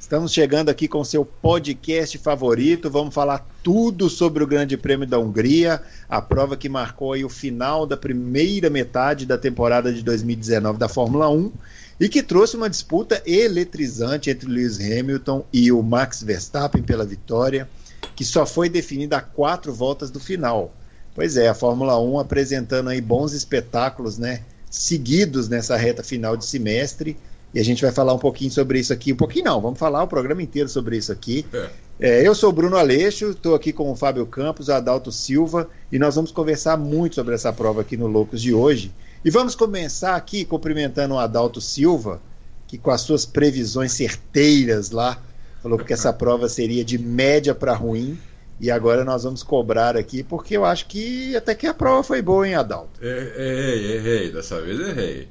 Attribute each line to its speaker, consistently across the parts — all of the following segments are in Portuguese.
Speaker 1: Estamos chegando aqui com seu podcast favorito. Vamos falar tudo sobre o Grande Prêmio da Hungria, a prova que marcou o final da primeira metade da temporada de 2019 da Fórmula 1 e que trouxe uma disputa eletrizante entre Lewis Hamilton e o Max Verstappen pela vitória, que só foi definida a quatro voltas do final. Pois é, a Fórmula 1 apresentando aí bons espetáculos, né? seguidos nessa reta final de semestre. E a gente vai falar um pouquinho sobre isso aqui. Um pouquinho não, vamos falar o programa inteiro sobre isso aqui. É. É, eu sou o Bruno Aleixo, estou aqui com o Fábio Campos, o Adalto Silva, e nós vamos conversar muito sobre essa prova aqui no Loucos de hoje. E vamos começar aqui cumprimentando o Adalto Silva, que com as suas previsões certeiras lá, falou que essa prova seria de média para ruim. E agora nós vamos cobrar aqui, porque eu acho que até que a prova foi boa, hein, Adalto?
Speaker 2: Errei, errei, dessa vez errei.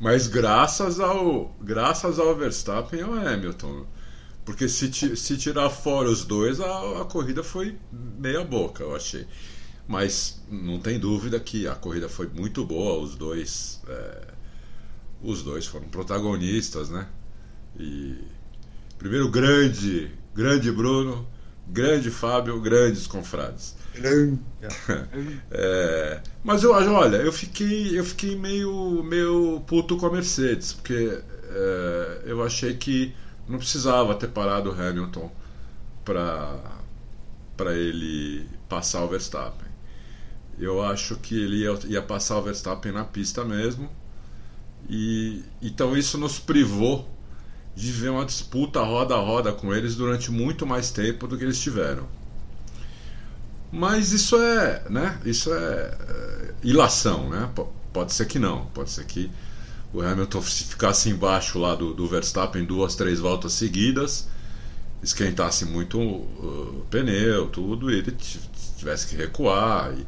Speaker 2: Mas graças ao, graças ao Verstappen e ao Hamilton. Porque se, se tirar fora os dois, a, a corrida foi meia boca, eu achei. Mas não tem dúvida que a corrida foi muito boa, os dois. É, os dois foram protagonistas, né? E primeiro grande, grande Bruno Grande Fábio, grandes confrades. É, mas eu acho, olha, eu fiquei, eu fiquei meio, meio puto com a Mercedes, porque é, eu achei que não precisava ter parado o Hamilton para para ele passar o Verstappen. Eu acho que ele ia, ia passar o Verstappen na pista mesmo. E então isso nos privou de ver uma disputa roda a roda com eles durante muito mais tempo do que eles tiveram. Mas isso é, né? Isso é, é ilação, né? P pode ser que não, pode ser que o Hamilton ficasse embaixo lá do, do Verstappen duas, três voltas seguidas, esquentasse muito uh, o pneu, tudo, e ele tivesse que recuar. E,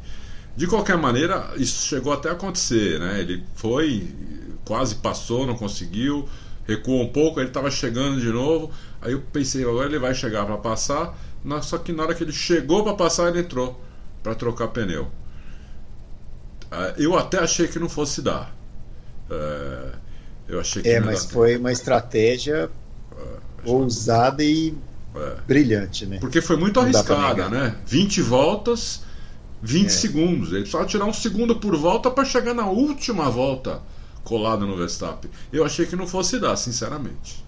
Speaker 2: de qualquer maneira, isso chegou até a acontecer, né? Ele foi, quase passou, não conseguiu recuou um pouco, ele estava chegando de novo. Aí eu pensei, agora ele vai chegar para passar. Só que na hora que ele chegou para passar, ele entrou para trocar pneu. Ah, eu até achei que não fosse dar. É, eu achei que
Speaker 1: é mas foi uma estratégia é, ousada e é. brilhante, né?
Speaker 2: Porque foi muito não arriscada, né? 20 voltas, 20 é. segundos. Ele precisava tirar um segundo por volta para chegar na última volta colado no Verstappen. Eu achei que não fosse dar, sinceramente.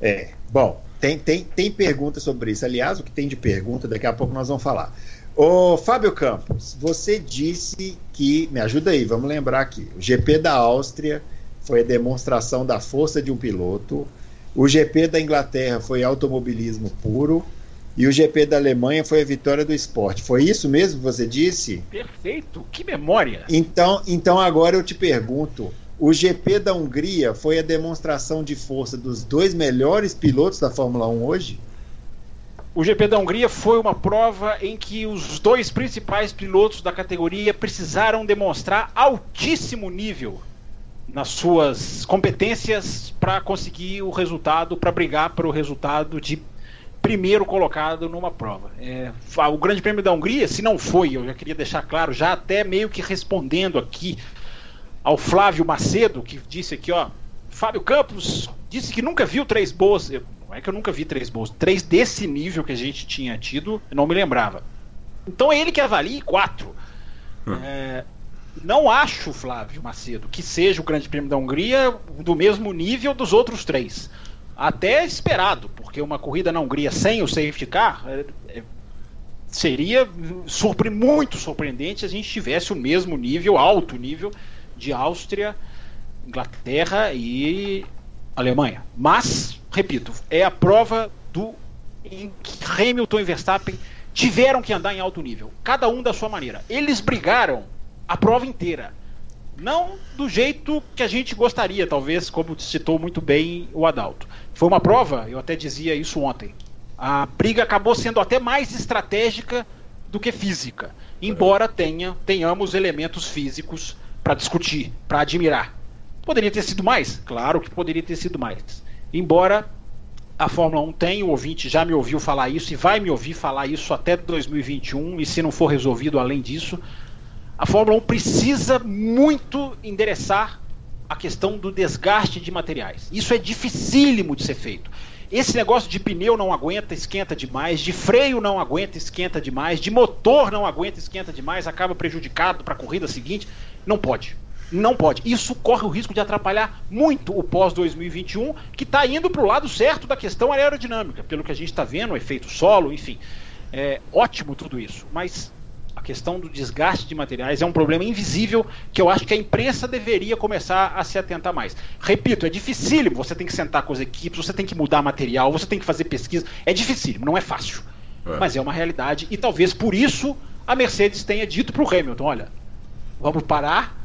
Speaker 1: É, bom, tem, tem, tem pergunta sobre isso. Aliás, o que tem de pergunta, daqui a pouco nós vamos falar. Ô, Fábio Campos, você disse que. Me ajuda aí, vamos lembrar aqui. O GP da Áustria foi a demonstração da força de um piloto. O GP da Inglaterra foi automobilismo puro. E o GP da Alemanha foi a vitória do esporte. Foi isso mesmo que você disse?
Speaker 3: Perfeito, que memória!
Speaker 1: Então, então agora eu te pergunto: o GP da Hungria foi a demonstração de força dos dois melhores pilotos da Fórmula 1 hoje?
Speaker 3: O GP da Hungria foi uma prova em que os dois principais pilotos da categoria precisaram demonstrar altíssimo nível nas suas competências para conseguir o resultado, para brigar para o resultado de primeiro colocado numa prova. É, o Grande Prêmio da Hungria, se não foi, eu já queria deixar claro, já até meio que respondendo aqui ao Flávio Macedo, que disse aqui, ó, Fábio Campos disse que nunca viu três boas. Eu, não é que eu nunca vi três boas, três desse nível que a gente tinha tido, eu não me lembrava. Então é ele que avalie quatro. Hum. É, não acho, Flávio Macedo, que seja o Grande Prêmio da Hungria do mesmo nível dos outros três até esperado, porque uma corrida na Hungria sem o safety car é, é, seria surpre muito surpreendente se a gente tivesse o mesmo nível, alto nível, de Áustria, Inglaterra e Alemanha. Mas, repito, é a prova do em que Hamilton e Verstappen tiveram que andar em alto nível, cada um da sua maneira. Eles brigaram a prova inteira. Não do jeito que a gente gostaria, talvez, como citou muito bem o Adalto. Foi uma prova, eu até dizia isso ontem. A briga acabou sendo até mais estratégica do que física, embora tenha, tenhamos elementos físicos para discutir, para admirar. Poderia ter sido mais? Claro que poderia ter sido mais. Embora a Fórmula 1 tenha, o ouvinte já me ouviu falar isso e vai me ouvir falar isso até 2021, e se não for resolvido além disso, a Fórmula 1 precisa muito endereçar a questão do desgaste de materiais. Isso é dificílimo de ser feito. Esse negócio de pneu não aguenta, esquenta demais, de freio não aguenta, esquenta demais, de motor não aguenta, esquenta demais, acaba prejudicado para a corrida seguinte. Não pode. Não pode. Isso corre o risco de atrapalhar muito o pós-2021, que está indo para o lado certo da questão aerodinâmica, pelo que a gente está vendo, o efeito solo, enfim. É ótimo tudo isso, mas a questão do desgaste de materiais é um problema invisível que eu acho que a imprensa deveria começar a se atentar mais. Repito, é dificílimo, você tem que sentar com as equipes, você tem que mudar material, você tem que fazer pesquisa. É dificílimo, não é fácil. É. Mas é uma realidade e talvez por isso a Mercedes tenha dito para o Hamilton: olha, vamos parar,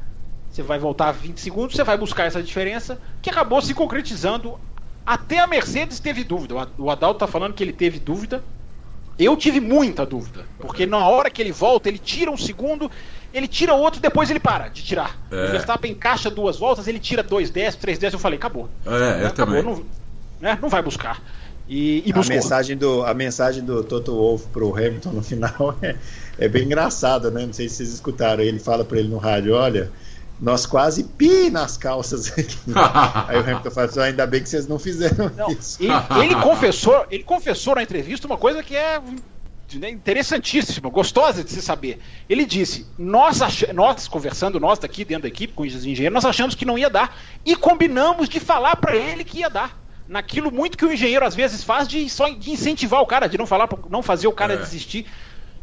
Speaker 3: você vai voltar 20 segundos, você vai buscar essa diferença, que acabou se concretizando. Até a Mercedes teve dúvida. O Adalto está falando que ele teve dúvida. Eu tive muita dúvida, porque na hora que ele volta, ele tira um segundo, ele tira outro, depois ele para de tirar. É. O Verstappen encaixa duas voltas, ele tira dois décimos, três décimos, eu falei, acabou.
Speaker 2: É, eu acabou, também.
Speaker 3: Não, né, não vai buscar. E, e
Speaker 1: a mensagem do a mensagem do Toto Wolff pro Hamilton no final é, é bem engraçada, né? Não sei se vocês escutaram. Ele fala para ele no rádio, olha, nós quase pi nas calças aqui. Aí o Hamilton fala assim, ainda bem que vocês não fizeram não, isso.
Speaker 3: Ele, ele, confessou, ele confessou na entrevista uma coisa que é né, interessantíssima, gostosa de se saber. Ele disse: nós, ach... nós conversando, nós daqui dentro da equipe com os engenheiros, nós achamos que não ia dar e combinamos de falar para ele que ia dar. Naquilo muito que o engenheiro às vezes faz de só de incentivar o cara, de não falar, não fazer o cara é. desistir.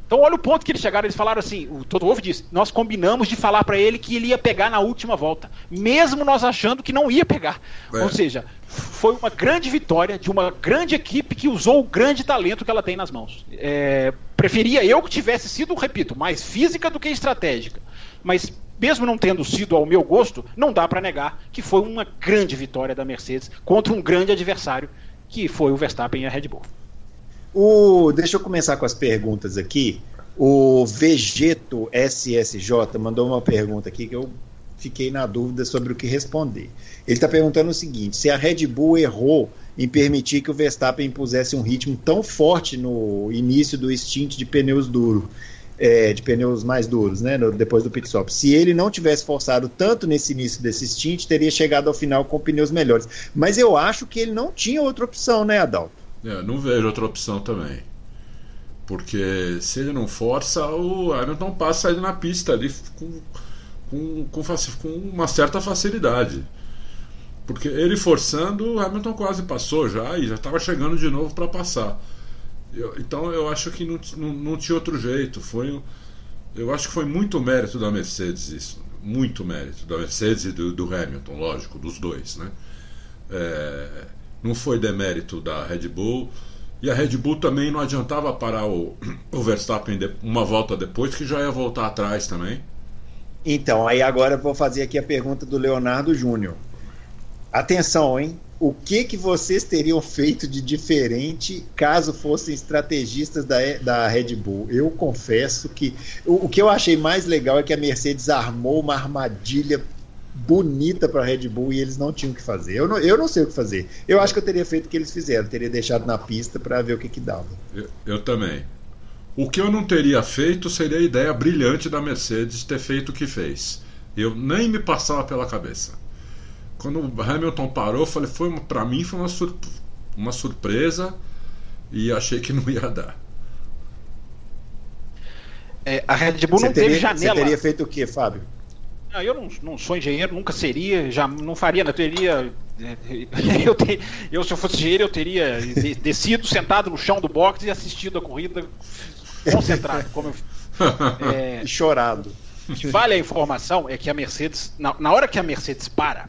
Speaker 3: Então olha o ponto que eles chegaram, eles falaram assim, o Toto Wolff disse, nós combinamos de falar para ele que ele ia pegar na última volta, mesmo nós achando que não ia pegar. É. Ou seja, foi uma grande vitória de uma grande equipe que usou o grande talento que ela tem nas mãos. É, preferia eu que tivesse sido, repito, mais física do que estratégica. Mas mesmo não tendo sido ao meu gosto, não dá para negar que foi uma grande vitória da Mercedes contra um grande adversário que foi o Verstappen e a Red Bull.
Speaker 1: O, deixa eu começar com as perguntas aqui. O Vegeto SSJ mandou uma pergunta aqui que eu fiquei na dúvida sobre o que responder. Ele está perguntando o seguinte: se a Red Bull errou em permitir que o Verstappen impusesse um ritmo tão forte no início do stint de pneus duros, é, de pneus mais duros, né, no, depois do pit stop. Se ele não tivesse forçado tanto nesse início desse stint, teria chegado ao final com pneus melhores. Mas eu acho que ele não tinha outra opção, né, Adalto?
Speaker 2: É, não vejo outra opção também. Porque se ele não força, o Hamilton passa ele na pista ali com, com, com, com uma certa facilidade. Porque ele forçando, o Hamilton quase passou já e já estava chegando de novo para passar. Eu, então eu acho que não, não, não, tinha outro jeito. Foi, eu acho que foi muito mérito da Mercedes isso. Muito mérito da Mercedes e do, do Hamilton, lógico, dos dois. Né? É, não foi demérito da Red Bull. E a Red Bull também não adiantava parar o, o Verstappen uma volta depois, que já ia voltar atrás também.
Speaker 1: Então, aí agora eu vou fazer aqui a pergunta do Leonardo Júnior. Atenção, hein? O que, que vocês teriam feito de diferente caso fossem estrategistas da, da Red Bull? Eu confesso que o, o que eu achei mais legal é que a Mercedes armou uma armadilha bonita para a Red Bull e eles não tinham o que fazer. Eu não, eu não sei o que fazer. Eu acho que eu teria feito o que eles fizeram, teria deixado na pista para ver o que, que dava.
Speaker 2: Eu, eu, também. O que eu não teria feito seria a ideia brilhante da Mercedes ter feito o que fez. Eu nem me passava pela cabeça. Quando o Hamilton parou, eu falei, foi para mim foi uma, sur uma surpresa e achei que não ia dar.
Speaker 3: É, a Red Bull não teria, teve janela.
Speaker 1: Você teria feito o que, Fábio?
Speaker 3: Não, eu não, não, sou engenheiro, nunca seria, já não faria, eu teria. Eu, ter, eu se eu fosse engenheiro, eu teria descido, sentado no chão do box e assistido a corrida concentrado, como
Speaker 1: eu, é, chorado.
Speaker 3: Vale a informação é que a Mercedes, na, na hora que a Mercedes para,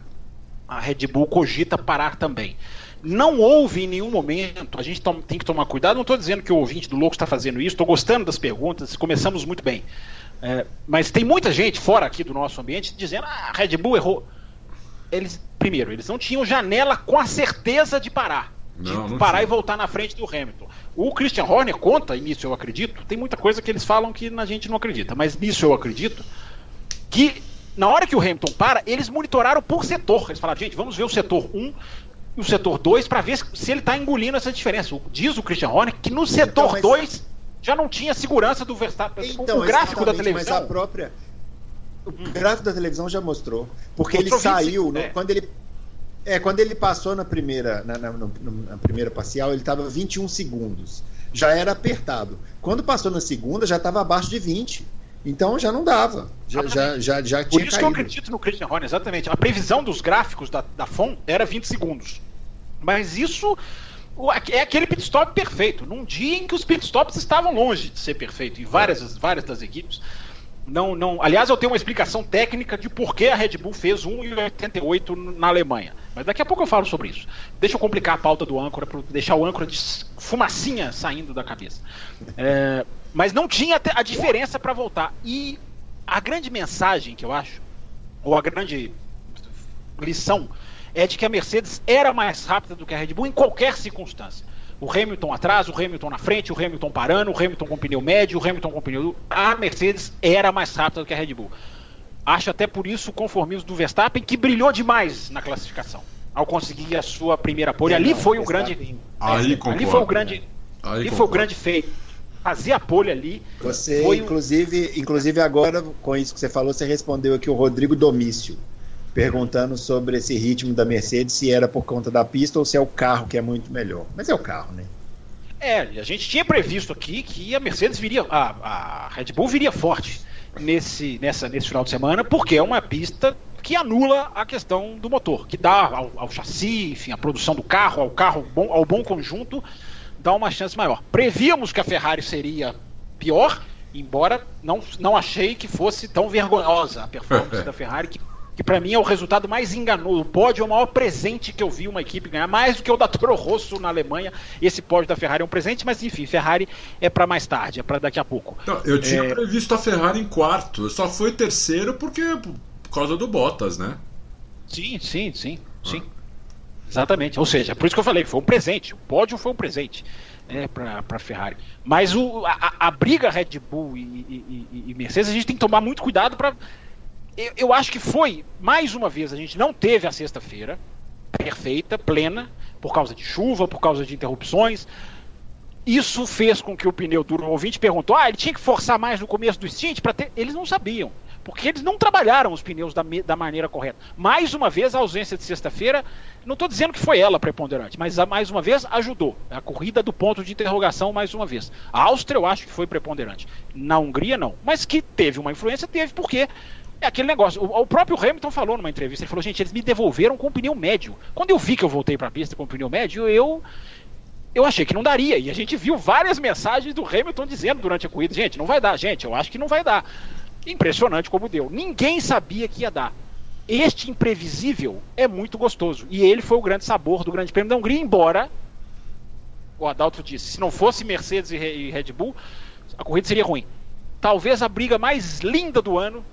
Speaker 3: a Red Bull cogita parar também. Não houve em nenhum momento, a gente tem que tomar cuidado, não estou dizendo que o ouvinte do Louco está fazendo isso, estou gostando das perguntas, começamos muito bem. É, mas tem muita gente fora aqui do nosso ambiente dizendo: ah, a Red Bull errou. Eles, primeiro, eles não tinham janela com a certeza de parar. de não, não parar tinha. e voltar na frente do Hamilton. O Christian Horner conta, e nisso eu acredito, tem muita coisa que eles falam que a gente não acredita, mas nisso eu acredito, que na hora que o Hamilton para, eles monitoraram por setor. Eles falaram, gente, vamos ver o setor 1 e o setor 2 para ver se ele está engolindo essa diferença. Diz o Christian Horner que no setor então, 2 já não tinha segurança do Verstappen.
Speaker 1: Então, o gráfico da televisão. Mas a própria. O hum. gráfico da televisão já mostrou. Porque mostrou ele saiu. 25, no, é. Quando ele é, quando ele passou na primeira, na, na, na primeira parcial, ele estava 21 segundos. Já era apertado. Quando passou na segunda, já estava abaixo de 20. Então já não dava. Já, já, já, já
Speaker 3: Por isso caído. que eu acredito no Christian Horner, exatamente. A previsão dos gráficos da, da FON era 20 segundos. Mas isso é aquele pit stop perfeito. Num dia em que os pit stops estavam longe de ser perfeito, em várias, várias das equipes. Não, não, aliás, eu tenho uma explicação técnica de por que a Red Bull fez 1,88 na Alemanha. Mas daqui a pouco eu falo sobre isso. Deixa eu complicar a pauta do âncora para deixar o âncora de fumacinha saindo da cabeça. É, mas não tinha a diferença para voltar. E a grande mensagem que eu acho, ou a grande lição, é de que a Mercedes era mais rápida do que a Red Bull em qualquer circunstância. O Hamilton atrás, o Hamilton na frente, o Hamilton parando, o Hamilton com pneu médio, o Hamilton com pneu. A Mercedes era mais rápida do que a Red Bull. Acho até por isso o conformismo do Verstappen, que brilhou demais na classificação, ao conseguir a sua primeira pole. Ali foi o grande.
Speaker 2: Aí
Speaker 3: ali foi o grande. Ali foi o grande feito. Fazia a pole ali.
Speaker 1: Você, inclusive, um... inclusive agora, com isso que você falou, você respondeu aqui o Rodrigo Domício perguntando sobre esse ritmo da Mercedes, se era por conta da pista ou se é o carro que é muito melhor. Mas é o carro, né?
Speaker 3: É, a gente tinha previsto aqui que a Mercedes viria, a, a Red Bull viria forte nesse, nessa, nesse final de semana, porque é uma pista que anula a questão do motor, que dá ao, ao chassi, enfim, a produção do carro, ao carro bom, ao bom conjunto, dá uma chance maior. Prevíamos que a Ferrari seria pior, embora não, não achei que fosse tão vergonhosa a performance da Ferrari, que que para mim é o resultado mais enganoso. O pódio é o maior presente que eu vi uma equipe ganhar, mais do que o da Toro Rosso na Alemanha. Esse pódio da Ferrari é um presente, mas enfim, Ferrari é para mais tarde, é para daqui a pouco.
Speaker 2: Não, eu tinha é... previsto a Ferrari em quarto, só foi terceiro porque por causa do Bottas, né?
Speaker 3: Sim, sim, sim, ah. sim. Exatamente. Ou seja, por isso que eu falei que foi um presente. O pódio foi um presente né, para a Ferrari. Mas o, a, a, briga Red Bull e, e, e, e Mercedes, a gente tem que tomar muito cuidado para eu, eu acho que foi, mais uma vez, a gente não teve a sexta-feira perfeita, plena, por causa de chuva, por causa de interrupções. Isso fez com que o pneu duro, o ouvinte perguntou: ah, ele tinha que forçar mais no começo do stint para ter. Eles não sabiam, porque eles não trabalharam os pneus da, da maneira correta. Mais uma vez, a ausência de sexta-feira, não estou dizendo que foi ela preponderante, mas mais uma vez ajudou. A corrida do ponto de interrogação, mais uma vez. A Áustria, eu acho que foi preponderante. Na Hungria, não. Mas que teve uma influência, teve, porque é aquele negócio. O, o, próprio Hamilton falou numa entrevista, ele falou, gente, eles me devolveram com pneu médio. Quando eu vi que eu voltei para a pista com pneu médio, eu eu achei que não daria. E a gente viu várias mensagens do Hamilton dizendo durante a corrida, gente, não vai dar, gente, eu acho que não vai dar. Impressionante como deu. Ninguém sabia que ia dar. Este imprevisível é muito gostoso. E ele foi o grande sabor do Grande Prêmio da Hungria, embora o Adalto disse, se não fosse Mercedes e Red Bull, a corrida seria ruim. Talvez a briga mais linda do ano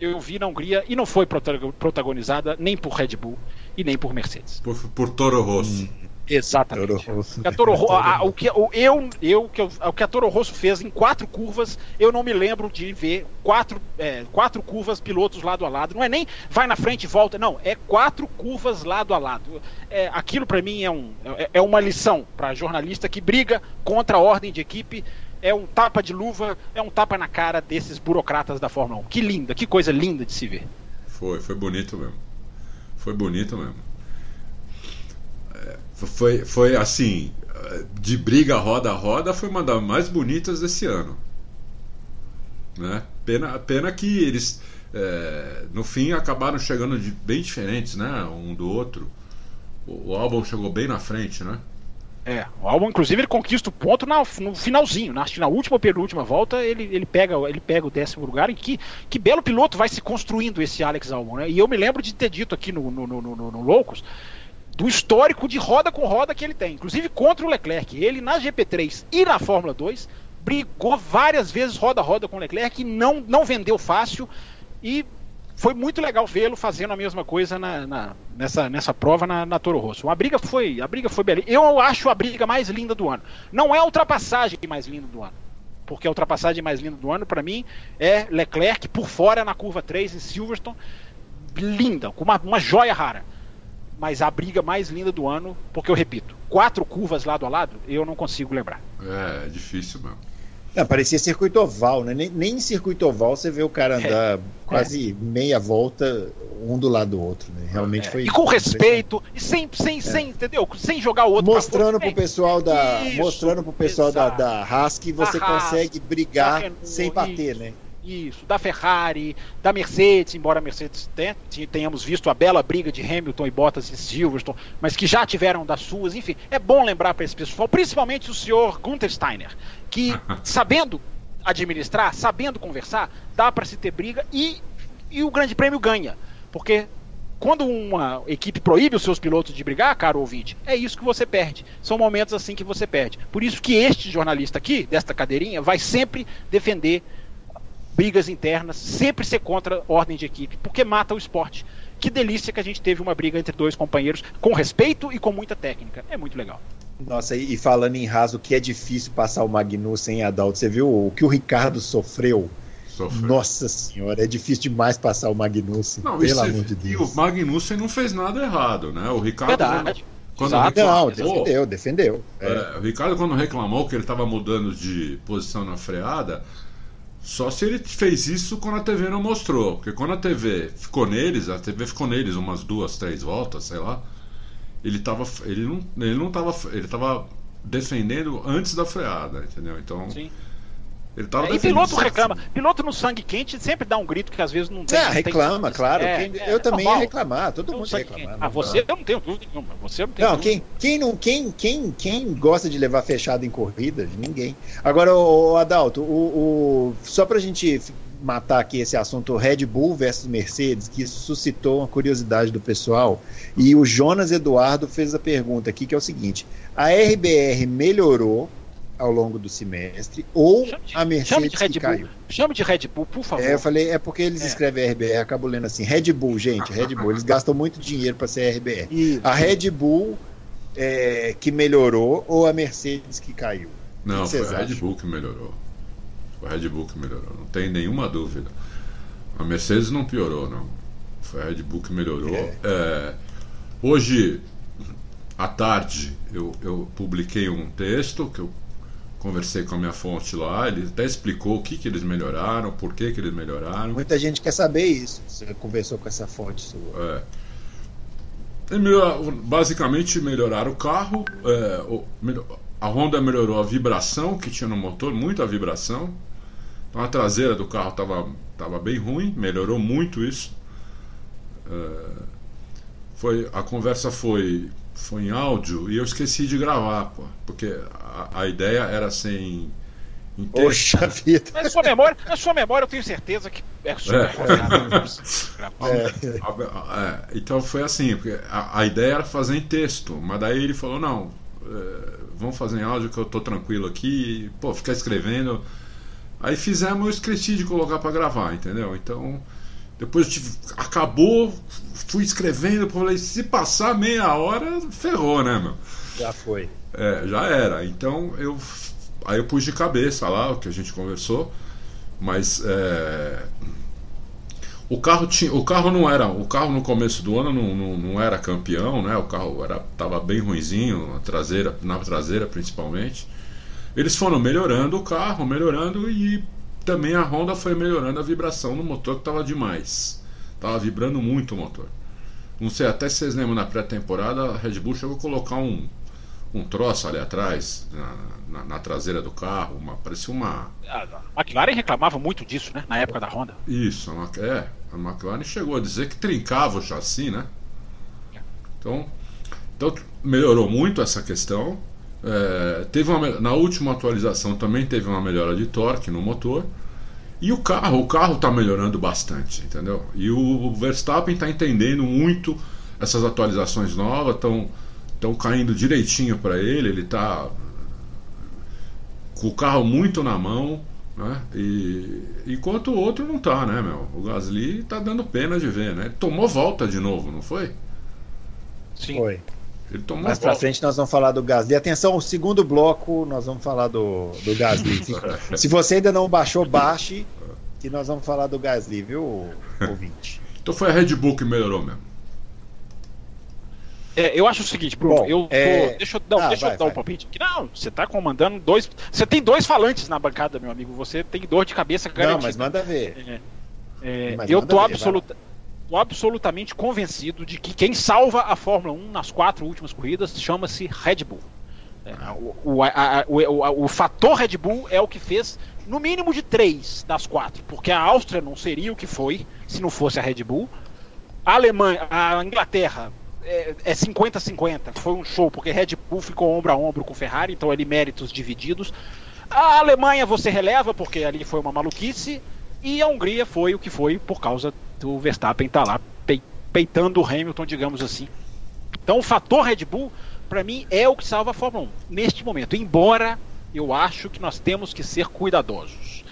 Speaker 3: eu vi na Hungria e não foi protagonizada nem por Red Bull e nem por Mercedes.
Speaker 2: Por, por Toro Rosso. Hum,
Speaker 3: exatamente. Toro Rosso. A Toro, a, o que o, eu, eu, que, o que a Toro Rosso fez em quatro curvas, eu não me lembro de ver quatro, é, quatro curvas pilotos lado a lado. Não é nem vai na frente e volta, não. É quatro curvas lado a lado. É, aquilo para mim é, um, é, é uma lição para jornalista que briga contra a ordem de equipe é um tapa de luva, é um tapa na cara desses burocratas da Fórmula 1. Que linda, que coisa linda de se ver.
Speaker 2: Foi, foi bonito mesmo. Foi bonito mesmo. É, foi, foi assim, de briga roda a roda, foi uma das mais bonitas desse ano. Né? Pena, pena que eles, é, no fim, acabaram chegando de, bem diferentes, né? Um do outro. O, o álbum chegou bem na frente, né?
Speaker 3: É, o álbum, inclusive, ele conquista o ponto na, no finalzinho, na, na última ou penúltima volta, ele, ele, pega, ele pega o décimo lugar. E que, que belo piloto vai se construindo esse Alex Albon, né? E eu me lembro de ter dito aqui no, no, no, no, no Loucos do histórico de roda com roda que ele tem, inclusive contra o Leclerc. Ele na GP3 e na Fórmula 2 brigou várias vezes roda a roda com o Leclerc não, não vendeu fácil. E foi muito legal vê-lo fazendo a mesma coisa na, na, nessa, nessa prova na, na Toro Rosso. A briga foi, a briga foi belíssima. Eu acho a briga mais linda do ano. Não é a ultrapassagem mais linda do ano. Porque a ultrapassagem mais linda do ano, para mim, é Leclerc por fora na curva 3 em Silverstone. Linda, com uma, uma joia rara. Mas a briga mais linda do ano, porque eu repito, quatro curvas lado a lado, eu não consigo lembrar.
Speaker 2: É, é difícil mesmo.
Speaker 1: Não, parecia circuito oval, né? Nem, nem em circuito oval você vê o cara andar é, quase é. meia volta um do lado do outro, né? Realmente é. foi.
Speaker 3: E com respeito, e sem, sem, sem, entendeu? Sem jogar o outro.
Speaker 1: Mostrando pro pessoal da. Isso, mostrando pro pessoal da, da Haas que você consegue brigar Renault, sem bater,
Speaker 3: isso.
Speaker 1: né?
Speaker 3: Isso, da Ferrari, da Mercedes, embora a Mercedes tenhamos visto a bela briga de Hamilton e Bottas e Silverstone, mas que já tiveram das suas, enfim, é bom lembrar para esse pessoal, principalmente o senhor Gunther Steiner, que sabendo administrar, sabendo conversar, dá para se ter briga e, e o Grande Prêmio ganha, porque quando uma equipe proíbe os seus pilotos de brigar, caro ouvinte, é isso que você perde. São momentos assim que você perde. Por isso que este jornalista aqui, desta cadeirinha, vai sempre defender brigas internas, sempre ser contra ordem de equipe, porque mata o esporte. Que delícia que a gente teve uma briga entre dois companheiros com respeito e com muita técnica. É muito legal.
Speaker 1: Nossa, e, falando em raso, que é difícil passar o Magnussen em Adalto. Você viu o que o Ricardo sofreu? Sofreu. Nossa senhora, é difícil demais passar o Magnussen. Não, pelo amor de Deus.
Speaker 2: E o Magnussen não fez nada errado, né? O Ricardo.
Speaker 3: Verdade.
Speaker 1: Quando reclamou, não, defendeu, defendeu.
Speaker 2: É. É, o Ricardo, quando reclamou que ele estava mudando de posição na freada, só se ele fez isso quando a TV não mostrou. Porque quando a TV ficou neles, a TV ficou neles umas duas, três voltas, sei lá. Ele tava. Ele não, ele não tava. Ele tava defendendo antes da freada, entendeu? Então. Sim.
Speaker 3: Ele tava é, e piloto reclama. Piloto no sangue quente sempre dá um grito que às vezes não tem.
Speaker 1: É, reclama, tem... claro. É, quem, é, eu também ia reclamar, todo mundo ia reclamar.
Speaker 3: Ah, você eu não tenho dúvida nenhuma. Você não tem Não,
Speaker 1: quem, quem, não, quem, quem, quem gosta de levar fechado em corridas? Ninguém. Agora, o, o Adalto, o, o, só pra gente matar aqui esse assunto Red Bull versus Mercedes, que suscitou uma curiosidade do pessoal. E o Jonas Eduardo fez a pergunta aqui, que é o seguinte: a RBR melhorou ao longo do semestre, ou de, a Mercedes que caiu.
Speaker 3: Chame de Red Bull, por favor.
Speaker 1: É, eu falei, é porque eles é. escrevem RBR, acabo lendo assim, Red Bull, gente, Red Bull. Eles gastam muito dinheiro para ser RBR. Isso. A Red Bull é, que melhorou ou a Mercedes que caiu?
Speaker 2: Não, foi a Red Bull que melhorou. Foi a Red Bull que melhorou, não tem nenhuma dúvida. A Mercedes não piorou, não. Foi a Red Bull que melhorou. É. É, hoje, à tarde, eu, eu publiquei um texto que eu conversei com a minha fonte lá, ele até explicou o que, que eles melhoraram, por que, que eles melhoraram.
Speaker 1: Muita gente quer saber isso. Você conversou com essa fonte
Speaker 2: sua. É. basicamente melhoraram o carro. É, o, a Honda melhorou a vibração que tinha no motor, muita vibração. Então a traseira do carro estava tava bem ruim, melhorou muito isso. É, foi, a conversa foi foi em áudio e eu esqueci de gravar, pô, porque a, a ideia era sem.
Speaker 1: Poxa vida.
Speaker 3: Mas sua memória, na sua memória eu tenho certeza que é super
Speaker 2: é. é. é. Então foi assim, porque a, a, ideia era fazer em texto, mas daí ele falou, não, é, vamos fazer em áudio que eu tô tranquilo aqui, e, pô, ficar escrevendo. Aí fizemos, eu esqueci de colocar para gravar, entendeu? Então depois tive, acabou, fui escrevendo, falei, se passar meia hora, ferrou, né, meu?
Speaker 1: Já foi.
Speaker 2: É, já era. Então eu. Aí eu pus de cabeça lá o que a gente conversou. Mas é, o carro tinha. O carro não era. O carro no começo do ano não, não, não era campeão, né? O carro era, tava bem ruinzinho, na traseira, na traseira principalmente. Eles foram melhorando o carro, melhorando e também a Honda foi melhorando a vibração no motor que estava demais. Tava vibrando muito o motor. Não sei, até se vocês lembram na pré-temporada, a Red Bull chegou a colocar um, um troço ali atrás, na, na, na traseira do carro, uma, parecia uma.
Speaker 3: A McLaren reclamava muito disso, né? Na época da Honda.
Speaker 2: Isso, a, é. A McLaren chegou a dizer que trincava o chassi, né? Então, então melhorou muito essa questão. É, teve uma, na última atualização também teve uma melhora de torque no motor. E o carro, o carro está melhorando bastante, entendeu? E o Verstappen está entendendo muito essas atualizações novas, estão estão caindo direitinho para ele, ele está com o carro muito na mão, Né? E, enquanto o outro não tá, né, meu? O Gasly tá dando pena de ver, né? Tomou volta de novo, não foi?
Speaker 1: Sim. Foi.
Speaker 2: Ele tomou
Speaker 1: Mais pra frente nós vamos falar do Gasly. Atenção, o segundo bloco nós vamos falar do, do Gasly. Se você ainda não baixou, baixe, que nós vamos falar do Gasly, viu, ouvinte?
Speaker 2: então foi a Red Bull que melhorou mesmo.
Speaker 3: É, eu acho o seguinte, Bruno, Bom, eu tô, é... deixa eu, não, ah, deixa vai, eu dar vai. um palpite. Não, você tá comandando dois. Você tem dois falantes na bancada, meu amigo. Você tem dor de cabeça garantida. Não,
Speaker 1: mas manda ver.
Speaker 3: É, é, mas eu manda tô ver, absolutamente convencido de que quem salva a Fórmula 1 nas quatro últimas corridas chama-se Red Bull. É, o, a, o, o, fator Red Bull é o que fez no mínimo de três das quatro, porque a Áustria não seria o que foi se não fosse a Red Bull. A Alemanha, a Inglaterra é 50-50. É Foi um show, porque Red Bull ficou ombro a ombro com Ferrari, então ali méritos divididos. A Alemanha você releva, porque ali foi uma maluquice. E a Hungria foi o que foi por causa do Verstappen estar tá lá peitando o Hamilton, digamos assim. Então o fator Red Bull, para mim, é o que salva a Fórmula 1 neste momento. Embora eu acho que nós temos que ser cuidadosos.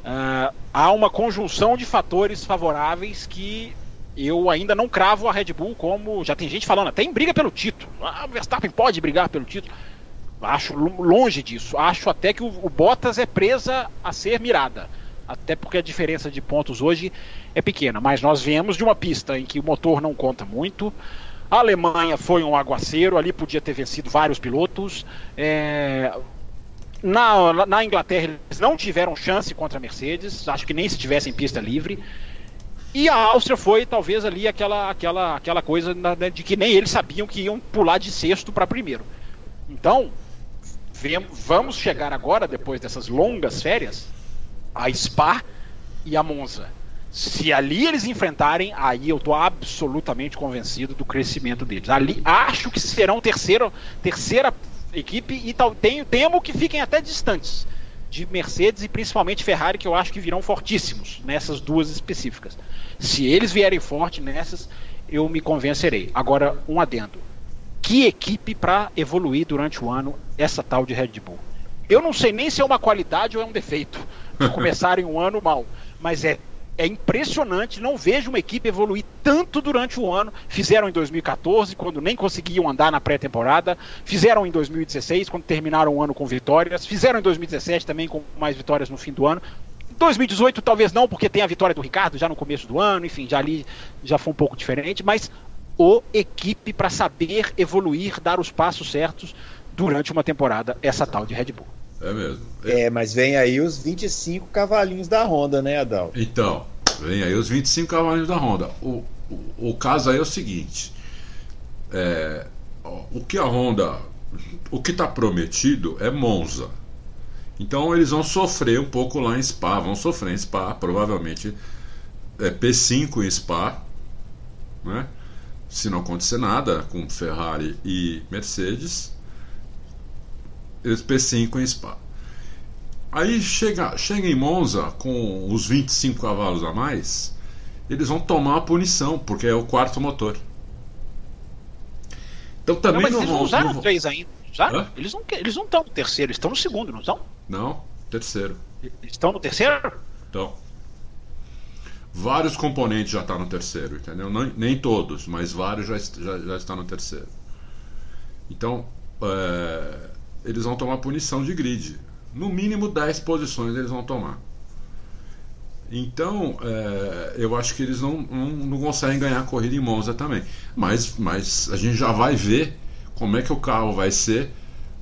Speaker 3: Uh, há uma conjunção de fatores favoráveis que eu ainda não cravo a Red Bull como. Já tem gente falando, até em briga pelo título. Ah, o Verstappen pode brigar pelo título. Acho longe disso. Acho até que o, o Bottas é presa a ser mirada. Até porque a diferença de pontos hoje é pequena. Mas nós viemos de uma pista em que o motor não conta muito. A Alemanha foi um aguaceiro, ali podia ter vencido vários pilotos. É... Na, na Inglaterra eles não tiveram chance contra a Mercedes, acho que nem se tivessem pista livre. E a Áustria foi talvez ali aquela, aquela, aquela coisa né, de que nem eles sabiam que iam pular de sexto para primeiro. Então, vamos chegar agora, depois dessas longas férias, a Spa e a Monza. Se ali eles enfrentarem, aí eu estou absolutamente convencido do crescimento deles. Ali acho que serão terceira, terceira equipe e tal, tenho, temo que fiquem até distantes de Mercedes e principalmente Ferrari, que eu acho que virão fortíssimos nessas duas específicas. Se eles vierem forte nessas, eu me convencerei. Agora, um adendo. Que equipe para evoluir durante o ano essa tal de Red Bull? Eu não sei nem se é uma qualidade ou é um defeito de começarem um ano mal, mas é é impressionante, não vejo uma equipe evoluir tanto durante o ano. Fizeram em 2014, quando nem conseguiam andar na pré-temporada. Fizeram em 2016, quando terminaram o ano com vitórias. Fizeram em 2017 também com mais vitórias no fim do ano. 2018 talvez não, porque tem a vitória do Ricardo já no começo do ano, enfim, já ali já foi um pouco diferente, mas o equipe para saber evoluir, dar os passos certos durante uma temporada, essa tal de Red Bull.
Speaker 2: É mesmo.
Speaker 1: É, mas vem aí os 25 cavalinhos da Honda, né, Adal?
Speaker 2: Então, vem aí os 25 cavalinhos da Honda. O, o, o caso aí é o seguinte: é, o que a Honda. O que está prometido é Monza. Então eles vão sofrer um pouco lá em Spa, vão sofrer em Spa, provavelmente é P5 em Spa, né? se não acontecer nada com Ferrari e Mercedes P5 em Spa. Aí chega, chega em Monza com os 25 cavalos a mais, eles vão tomar a punição, porque é o quarto motor.
Speaker 3: Então também não, mas não eles não usaram não... três ainda. Usaram? Eles não eles não estão no terceiro, estão no segundo, não estão?
Speaker 2: Não, terceiro.
Speaker 3: Estão no terceiro?
Speaker 2: Então. Vários componentes já estão tá no terceiro, entendeu? Não, nem todos, mas vários já, já, já estão no terceiro. Então, é, eles vão tomar punição de grid. No mínimo 10 posições eles vão tomar. Então, é, eu acho que eles não, não, não, conseguem ganhar a corrida em Monza também. Mas, mas a gente já vai ver como é que o carro vai ser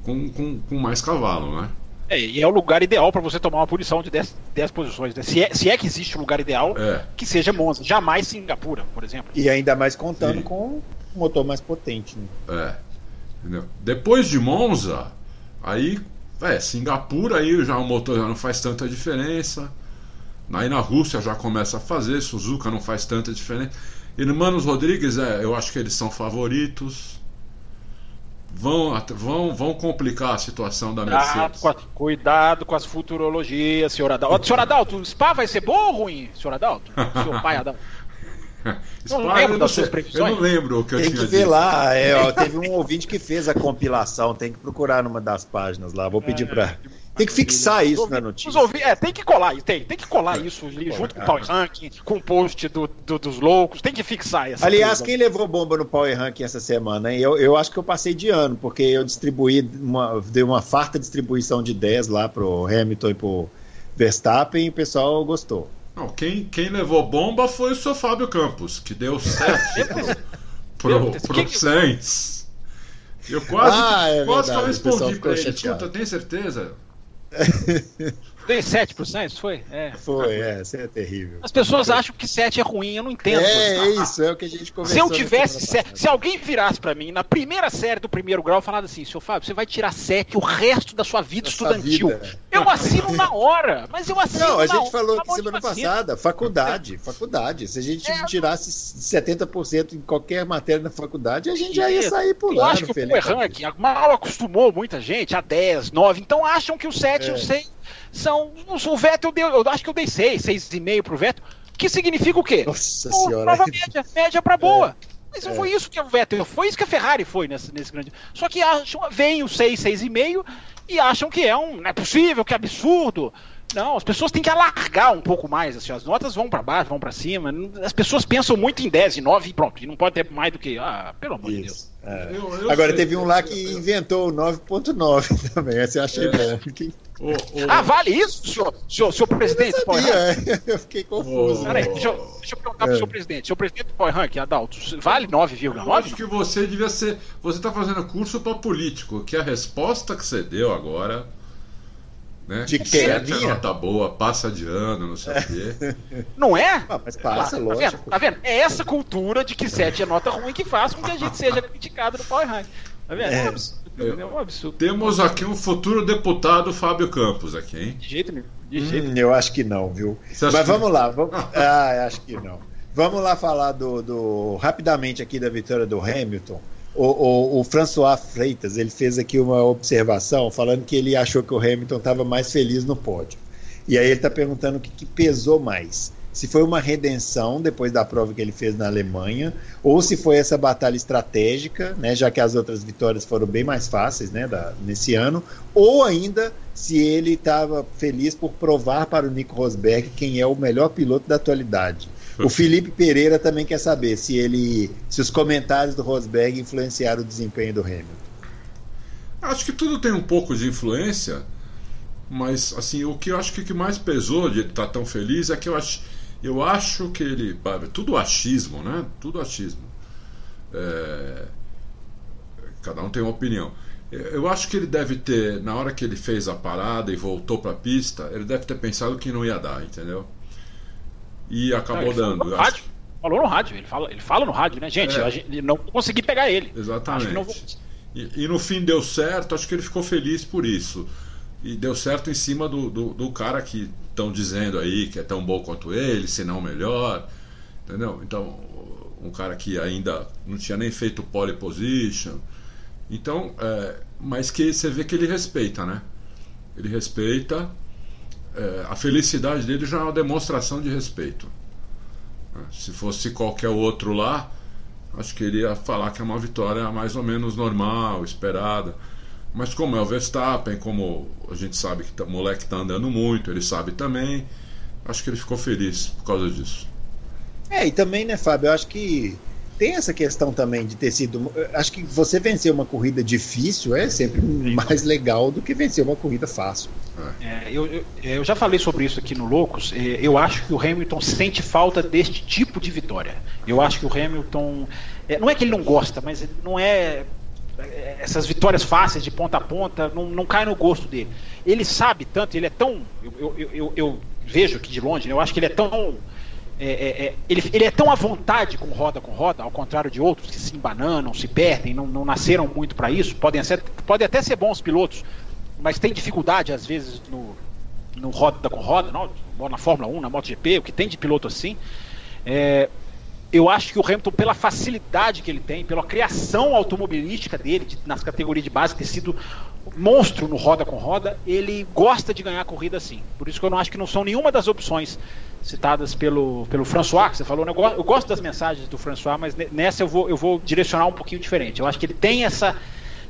Speaker 2: com, com, com mais cavalo, né?
Speaker 3: É, e é o lugar ideal para você tomar uma punição de 10, 10 posições. Né? Se, é, se é que existe um lugar ideal, é. que seja Monza. Jamais Singapura, por exemplo.
Speaker 1: E ainda mais contando Sim. com um motor mais potente. Né?
Speaker 2: É. Entendeu? Depois de Monza, Aí, é, Singapura aí já o motor já não faz tanta diferença. Aí na Rússia já começa a fazer, Suzuka não faz tanta diferença. Irmãos Rodrigues, é, eu acho que eles são favoritos. Vão, vão, vão complicar a situação da Mercedes.
Speaker 3: Cuidado com, a, cuidado com as futurologias, senhor Adalto. Senhor Adalto, o Spa vai ser bom ou ruim, senhor Adalto? Senhor pai Adalto.
Speaker 2: Não lembro das suas previsões. Eu não lembro o que
Speaker 1: tem
Speaker 2: eu tinha
Speaker 1: que ver dito. lá. É, ó, teve um ouvinte que fez a compilação. Tem que procurar numa das páginas lá. Vou pedir é, para Tem que fixar isso na notícia.
Speaker 3: Ouvi, é, tem que colar isso, tem, tem que colar isso ali, junto com o Power Ranking, com o post do, do, dos loucos, tem que fixar essa
Speaker 1: Aliás, coisa. quem levou bomba no Power Ranking essa semana, hein? Eu, eu acho que eu passei de ano, porque eu distribuí, uma, dei uma farta distribuição de 10 lá pro Hamilton e pro Verstappen e o pessoal gostou.
Speaker 2: Não, quem, quem levou bomba foi o seu Fábio Campos, que deu 7 pro, pro, pro Sainz. Eu quase, ah, é quase que eu respondi pra ele. Escuta, tem certeza?
Speaker 3: Dei 7 pro Sainz, foi?
Speaker 1: É. Foi, é, isso é terrível.
Speaker 3: As pessoas acham que 7 é ruim, eu não entendo.
Speaker 1: É, é isso, é o que a gente conversou.
Speaker 3: Se eu tivesse 7, se alguém virasse para mim na primeira série do primeiro grau, falando assim, seu Fábio, você vai tirar 7 o resto da sua vida da estudantil. Vida. Eu assino na hora, mas eu assino
Speaker 1: Não, a gente falou aqui semana passada, faculdade, faculdade. Se a gente é, tirasse 70% em qualquer matéria na faculdade, a gente já ia sair por lá.
Speaker 3: Eu acho que o ranking mal acostumou muita gente a 10, 9, então acham que o 7 é. eu sei são. O Vettel deu. Eu acho que eu dei 6, 6,5 pro Vettel. Que significa o quê?
Speaker 1: Nossa Pô, senhora.
Speaker 3: Nova média, média pra boa. É. Mas não é. foi isso que o Vettel, foi isso que a Ferrari foi nesse, nesse grande. Só que acham, vem o 6, 6,5 e acham que é um. Não é possível, que absurdo. Não, as pessoas têm que alargar um pouco mais, assim, as notas vão para baixo, vão para cima. As pessoas pensam muito em 10 e 9 e pronto, e não pode ter mais do que, ah, pelo amor Isso. de Deus.
Speaker 1: É. Eu, eu Agora sei, teve um lá que inventou o 9.9 também, esse eu achei é. bom.
Speaker 3: O, o... Ah, vale isso, senhor, senhor, senhor presidente?
Speaker 1: Eu, sabia, é. eu fiquei confuso.
Speaker 3: Peraí, deixa, eu, deixa eu perguntar é. pro senhor presidente. Senhor presidente do Power Rank, Adalto, vale 9,9?
Speaker 2: Eu acho que você devia ser. Você está fazendo curso para político, que a resposta que você deu agora né? De que é nota boa, passa de ano, não sei o quê.
Speaker 3: Não é?
Speaker 1: Ah, mas passa,
Speaker 3: tá
Speaker 1: lógico.
Speaker 3: Vendo? Tá vendo? É essa cultura de que 7 é nota ruim que faz com que a gente seja criticado no Power Rank. Tá vendo? É, é um absurdo.
Speaker 2: É um absurdo. Temos aqui um futuro deputado Fábio Campos aqui, hein?
Speaker 3: De jeito nenhum. De jeito
Speaker 1: hum, eu acho que não, viu? Mas que... vamos lá. Vamos... ah, acho que não. Vamos lá falar do, do rapidamente aqui da vitória do Hamilton. O, o, o, François Freitas ele fez aqui uma observação falando que ele achou que o Hamilton estava mais feliz no pódio. E aí ele está perguntando o que, que, pesou mais. Se foi uma redenção depois da prova que ele fez na Alemanha, ou se foi essa batalha estratégica, né, já que as outras vitórias foram bem mais fáceis né, da, nesse ano, ou ainda se ele estava feliz por provar para o Nico Rosberg quem é o melhor piloto da atualidade. O Felipe Pereira também quer saber se ele, se os comentários do Rosberg influenciaram o desempenho do Hamilton.
Speaker 2: Acho que tudo tem um pouco de influência, mas assim o que eu acho que que mais pesou de estar tão feliz é que eu acho, eu acho que ele, tudo achismo, né? Tudo achismo. É, cada um tem uma opinião. Eu acho que ele deve ter, na hora que ele fez a parada e voltou para a pista, ele deve ter pensado que não ia dar, entendeu? E acabou não, dando.
Speaker 3: Falou no, rádio, falou no rádio, ele fala, ele fala no rádio, né? Gente, é. gente não consegui pegar ele.
Speaker 2: Exatamente. Vou... E, e, no fim deu certo, acho que ele ficou feliz por isso. E deu certo em cima do, do, do cara que estão dizendo aí que é tão bom quanto ele, se não melhor. Entendeu? Então, um cara que ainda não tinha nem feito pole position. Então, é, mas que você vê que ele respeita, né? Ele respeita é, a felicidade dele já é uma demonstração de respeito. Se fosse qualquer outro lá, acho que ele ia falar que é uma vitória mais ou menos normal, esperada. Mas como é o Verstappen, como a gente sabe que tá, o moleque está andando muito, ele sabe também, acho que ele ficou feliz por causa disso.
Speaker 1: É, e também, né, Fábio, eu acho que tem essa questão também de ter sido. Acho que você vencer uma corrida difícil é sempre mais legal do que vencer uma corrida fácil.
Speaker 3: É, eu, eu, eu, já falei sobre isso aqui no Loucos. É, eu acho que o Hamilton sente falta deste tipo de vitória. Eu acho que o Hamilton. É, não é que ele não gosta, mas não é. essas vitórias fáceis de ponta a ponta não, não cai no gosto dele. Ele sabe tanto, ele é tão. Eu, eu, eu vejo aqui de longe, né, eu acho que ele é tão é, é, é, ele, ele, é tão à vontade com roda com roda, ao contrário de outros que se embananam, se perdem, não, não nasceram muito para isso. Podem, ser, podem até ser bons pilotos, mas tem dificuldade às vezes no, no roda com roda, não, na Fórmula 1, na MotoGP, o que tem de piloto assim. É, eu acho que o Hamilton, pela facilidade que ele tem, pela criação automobilística dele de, nas categorias de base, ter sido monstro no roda com roda, ele gosta de ganhar corrida assim. Por isso que eu não acho que não são nenhuma das opções citadas pelo, pelo François, que você falou, né? eu gosto das mensagens do François, mas nessa eu vou, eu vou direcionar um pouquinho diferente. Eu acho que ele tem essa.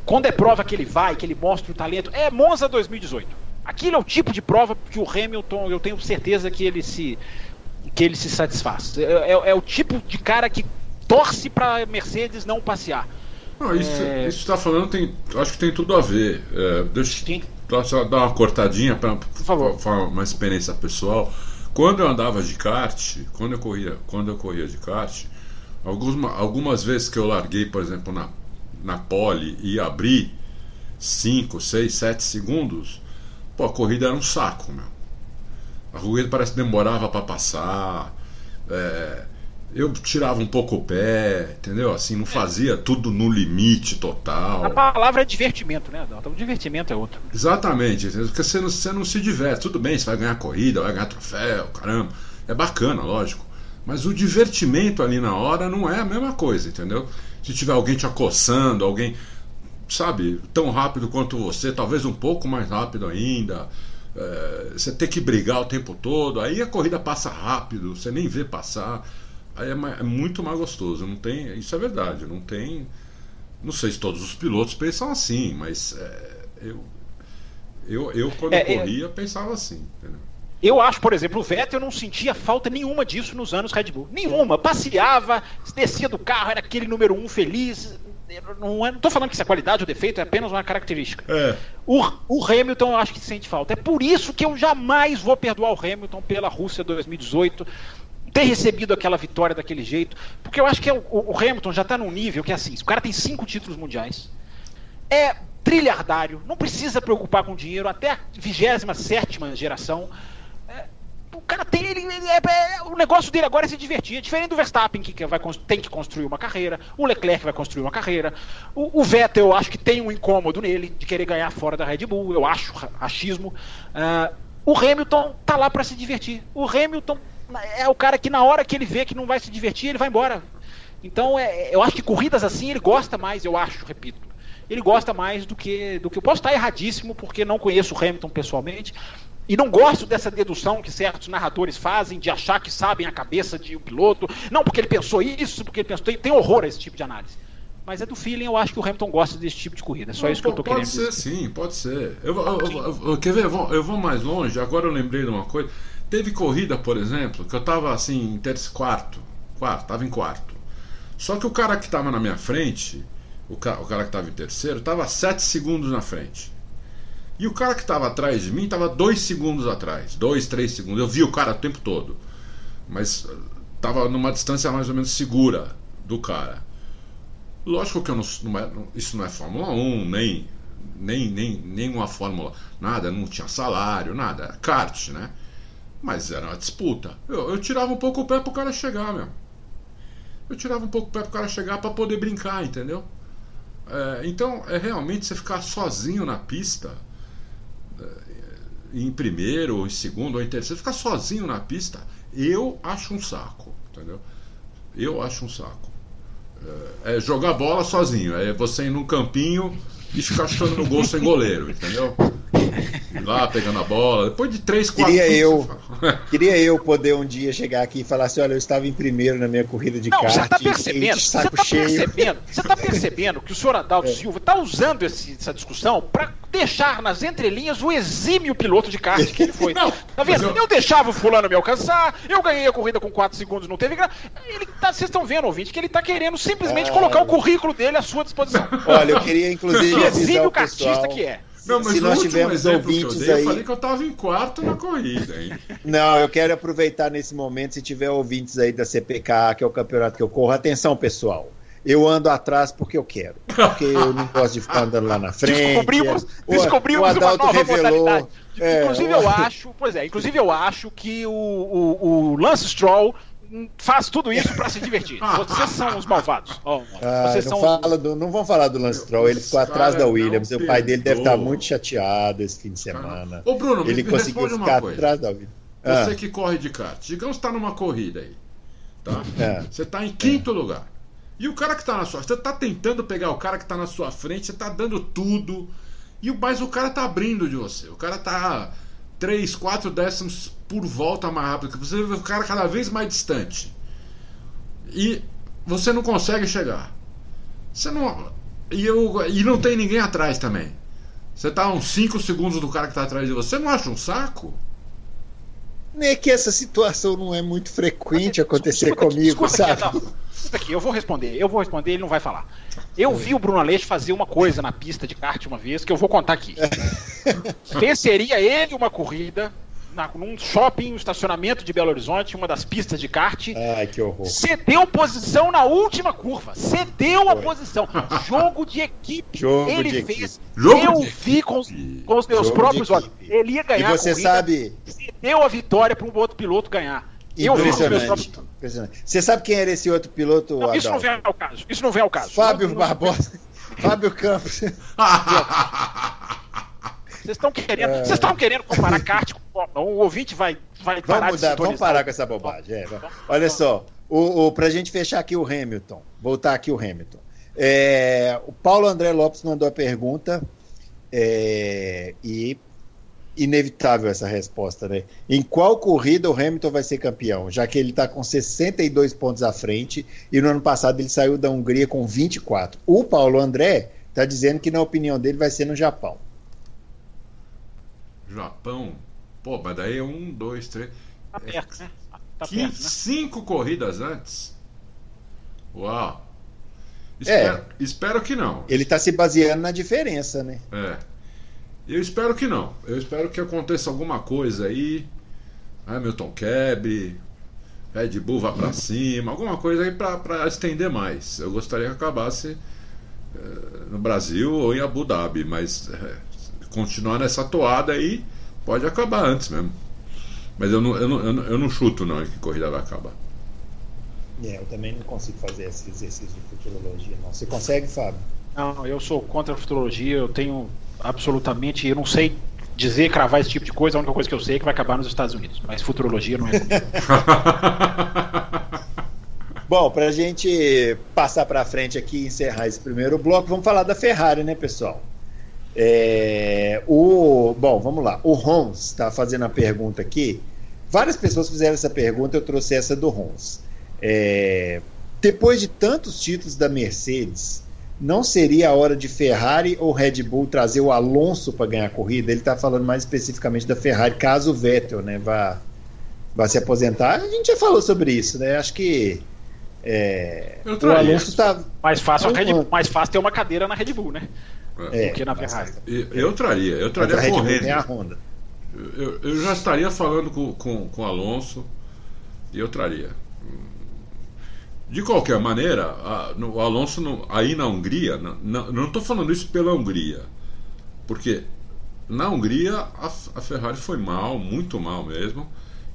Speaker 3: Quando é prova que ele vai, que ele mostra o talento, é Monza 2018. Aquilo é o tipo de prova que o Hamilton, eu tenho certeza que ele se que ele se satisfaz. É, é, é o tipo de cara que torce para Mercedes não passear.
Speaker 2: Não, isso é... está falando tem, acho que tem tudo a ver. É, deixa eu dar uma cortadinha para falar uma experiência pessoal. Quando eu andava de kart, quando eu corria, quando eu corria de kart, algumas, algumas vezes que eu larguei, por exemplo, na, na pole e abri 5, 6, 7 segundos, pô, a corrida era um saco, meu. A corrida parece que demorava para passar. É, eu tirava um pouco o pé, entendeu? Assim, não fazia tudo no limite total.
Speaker 3: A palavra é divertimento, né, Adalto? O divertimento é outro.
Speaker 2: Exatamente, entendeu? porque você não, você não se diverte. Tudo bem, você vai ganhar corrida, vai ganhar troféu, caramba. É bacana, lógico. Mas o divertimento ali na hora não é a mesma coisa, entendeu? Se tiver alguém te acossando, alguém, sabe, tão rápido quanto você, talvez um pouco mais rápido ainda. É, você tem que brigar o tempo todo, aí a corrida passa rápido, você nem vê passar aí é, é, muito mais gostoso. Não tem, isso é verdade. Não tem, não sei se todos os pilotos pensam assim, mas é, eu, eu, eu quando é, é. corria pensava assim. Entendeu?
Speaker 3: Eu acho, por exemplo, o Vettel não sentia falta nenhuma disso nos anos Red Bull. Nenhuma. Passeava, descia do carro, era aquele número um feliz. Não estou falando que isso é qualidade ou defeito, é apenas uma característica.
Speaker 2: É.
Speaker 3: O, o, Hamilton eu acho que sente falta. É por isso que eu jamais vou perdoar o Hamilton pela Rússia 2018 ter recebido aquela vitória daquele jeito, porque eu acho que é o, o Hamilton já está num nível que é assim, o cara tem cinco títulos mundiais, é trilhardário, não precisa preocupar com dinheiro, até a 27 geração. É, o cara tem. Ele, é, é, o negócio dele agora é se divertir. É diferente do Verstappen, que vai, tem que construir uma carreira. O Leclerc vai construir uma carreira. O, o, Vettel, eu acho que tem um incômodo nele de querer ganhar fora da Red Bull. Eu acho achismo. Uh, o Hamilton tá lá para se divertir. O Hamilton é o cara que na hora que ele vê que não vai se divertir, ele vai embora. Então é, eu acho que corridas assim ele gosta mais, eu acho, repito. Ele gosta mais do que do que eu posso estar erradíssimo porque não conheço o Hamilton pessoalmente e não gosto dessa dedução que certos narradores fazem de achar que sabem a cabeça de um piloto. Não, porque ele pensou isso, porque ele pensou. Tem, tem horror a esse tipo de análise. Mas é do feeling, eu acho que o Hamilton gosta desse tipo de corrida. É só não, isso que eu tô
Speaker 2: pode
Speaker 3: querendo
Speaker 2: Pode ser, dizer. sim, pode ser. Eu, eu, eu, quer ver? Eu vou, eu vou mais longe. Agora eu lembrei de uma coisa. Teve corrida, por exemplo, que eu tava assim, em terceiro, quarto, quarto, tava em quarto. Só que o cara que tava na minha frente, o, ca, o cara que tava em terceiro, tava sete segundos na frente. E o cara que tava atrás de mim tava dois segundos atrás, dois, três segundos. Eu vi o cara o tempo todo, mas eh, tava numa distância mais ou menos segura do cara. Lógico que não, não é, isso não é Fórmula 1, nem, nem, nem, nem uma Fórmula, nada, não tinha salário, nada, kart, né? Mas era uma disputa. Eu, eu tirava um pouco o pé pro cara chegar, meu. Eu tirava um pouco o pé pro cara chegar para poder brincar, entendeu? É, então, é realmente você ficar sozinho na pista, é, em primeiro, ou em segundo, ou em terceiro, ficar sozinho na pista, eu acho um saco, entendeu? Eu acho um saco. É, é jogar bola sozinho, é você ir num campinho e ficar chutando no gol sem goleiro, entendeu? Lá pegando a bola, depois de três, quatro.
Speaker 1: Queria eu, queria eu poder um dia chegar aqui e falar assim: olha, eu estava em primeiro na minha corrida de kart. Você
Speaker 3: tá percebendo, você tá percebendo, você tá percebendo que o senhor Adalto é. Silva está usando esse, essa discussão para deixar nas entrelinhas o exímio piloto de kart que ele foi. Não, tá vendo? Eu... eu... deixava o fulano me alcançar, eu ganhei a corrida com 4 segundos, não teve graça. Ele tá, vocês estão vendo, ouvinte, que ele está querendo simplesmente ah, colocar o currículo dele à sua disposição.
Speaker 1: Olha, eu queria inclusive que
Speaker 3: exímio cartista que é.
Speaker 2: Não, mas
Speaker 1: se nós tivermos ouvintes
Speaker 2: eu dei,
Speaker 1: aí.
Speaker 2: Eu falei que eu estava em quarto na corrida, hein?
Speaker 1: Não, eu quero aproveitar nesse momento, se tiver ouvintes aí da CPK, que é o campeonato que eu corro. Atenção, pessoal. Eu ando atrás porque eu quero. Porque eu não gosto de ficar andando lá na frente.
Speaker 3: Descobrimos,
Speaker 1: o,
Speaker 3: descobrimos
Speaker 1: o Adalto
Speaker 3: uma nova
Speaker 1: revelou,
Speaker 3: modalidade. É, inclusive, eu acho, pois é, inclusive eu acho que o, o, o Lance Stroll faz tudo isso para se divertir. Vocês são os malvados. Oh,
Speaker 1: ah, não,
Speaker 3: são
Speaker 1: fala os... do, não vão falar do Lance Stroll, ele ficou atrás da Williams. O pai dele deve estar muito chateado esse fim de semana.
Speaker 2: Ô Bruno,
Speaker 1: ele
Speaker 2: me
Speaker 1: conseguiu ficar atrás da Williams. Ah.
Speaker 2: Você que corre de kart, digamos que está numa corrida aí. Tá? É. Você está em quinto é. lugar. E o cara que está na sua. Você está tentando pegar o cara que está na sua frente, você está dando tudo. E mas o cara está abrindo de você. O cara está 3, 4 décimos por volta mais rápido. Você vê o cara cada vez mais distante. E você não consegue chegar. Você não. E, eu, e não tem ninguém atrás também. Você tá a uns 5 segundos do cara que tá atrás de você, não acha um saco?
Speaker 1: É que essa situação não é muito frequente acontecer
Speaker 3: Escuta aqui,
Speaker 1: comigo,
Speaker 3: escuta aqui,
Speaker 1: sabe?
Speaker 3: não. Escuta aqui, eu vou responder, eu vou responder, ele não vai falar. Eu vi o Bruno Aleixo fazer uma coisa na pista de kart uma vez que eu vou contar aqui. Venceria ele uma corrida na, num shopping, um estacionamento de Belo Horizonte, uma das pistas de kart.
Speaker 1: Ai, que horror.
Speaker 3: Cedeu posição na última curva. Cedeu a
Speaker 1: Foi.
Speaker 3: posição. Jogo de equipe.
Speaker 1: Jogo
Speaker 3: ele
Speaker 1: de
Speaker 3: fez.
Speaker 2: Jogo
Speaker 3: eu
Speaker 2: de
Speaker 3: vi com os, com os meus
Speaker 1: Jogo
Speaker 3: próprios olhos. Ele ia
Speaker 1: E
Speaker 3: ganhar
Speaker 1: você
Speaker 3: a corrida.
Speaker 1: sabe,
Speaker 3: Cedeu a vitória para um outro piloto ganhar. Eu vi com os meus
Speaker 1: impressionante,
Speaker 3: próprios.
Speaker 1: impressionante. Você sabe quem era esse outro piloto,
Speaker 3: Não, isso não vem ao caso. Isso não vem ao caso.
Speaker 1: Fábio
Speaker 3: Não- não-
Speaker 1: Barbosa. Fábio Campos.
Speaker 3: Vocês estão querendo, vocês estão querendo comparar kart com Fórmula 1, o ouvinte vai, vai parar
Speaker 1: Vamos, mudar, vamos parar com essa bobagem. é. Olha só, o, o, pra gente fechar aqui o Hamilton, voltar aqui o Hamilton. É, o Paulo André Lopes mandou a pergunta é, e inevitável essa resposta, né? Em qual corrida o Hamilton vai ser campeão? Já que ele está com 62 pontos à frente e no ano passado ele saiu da Hungria com 24. O Paulo André está dizendo que na opinião dele vai ser no Japão.
Speaker 2: Japão. Pô, mas daí é um, dois, três.
Speaker 3: Tá perto, né? Tá
Speaker 2: que-
Speaker 3: perto, né?
Speaker 2: Cinco corridas antes? Uau.
Speaker 1: É.
Speaker 2: Espero, espero que não.
Speaker 1: Ele está se baseando na diferença, né?
Speaker 2: É. Eu espero que não. Eu espero que aconteça alguma coisa aí. Hamilton quebre. Red Bull vá pra cima. Alguma coisa aí pra, pra estender mais. Eu gostaria que acabasse eh, no Brasil ou em Abu Dhabi. Mas eh, continuar nessa toada aí pode acabar antes mesmo. Mas eu não, eu não, eu não, eu não chuto não que corrida vai acabar.
Speaker 1: É, eu também não consigo fazer esse exercício de futurologia, não. Você consegue, Fábio?
Speaker 3: Não, eu sou contra a futurologia, eu tenho absolutamente, eu não sei dizer, cravar esse tipo de coisa, a única coisa que eu sei é que vai acabar nos Estados Unidos, mas futurologia não é.
Speaker 1: Bom, para a gente passar para frente aqui e encerrar esse primeiro bloco, vamos falar da Ferrari, né, pessoal? É, o, bom, vamos lá. O Rons está fazendo a pergunta aqui. Várias pessoas fizeram essa pergunta, eu trouxe essa do Rons. É, depois de tantos títulos da Mercedes, não seria a hora de Ferrari ou Red Bull trazer o Alonso para ganhar a corrida? Ele está falando mais especificamente da Ferrari, caso o Vettel né, vá, vá se aposentar. A gente já falou sobre isso, né? Acho que é, o. Alonso está.
Speaker 3: Mais fácil, Red Bull,
Speaker 1: Uhum.
Speaker 3: mais fácil ter uma cadeira na Red Bull, né?
Speaker 1: É,
Speaker 3: do que na Ferrari.
Speaker 2: Eu, eu traria, eu
Speaker 1: mas
Speaker 2: traria
Speaker 1: a Red Bull
Speaker 2: correndo.
Speaker 1: tem a Honda.
Speaker 2: Eu, eu já estaria falando com, com, com o Alonso e eu traria. De qualquer maneira, a- no- o Alonso não- aí na Hungria, não- não não estou falando isso pela Hungria, porque na Hungria a, a Ferrari foi mal, muito mal mesmo,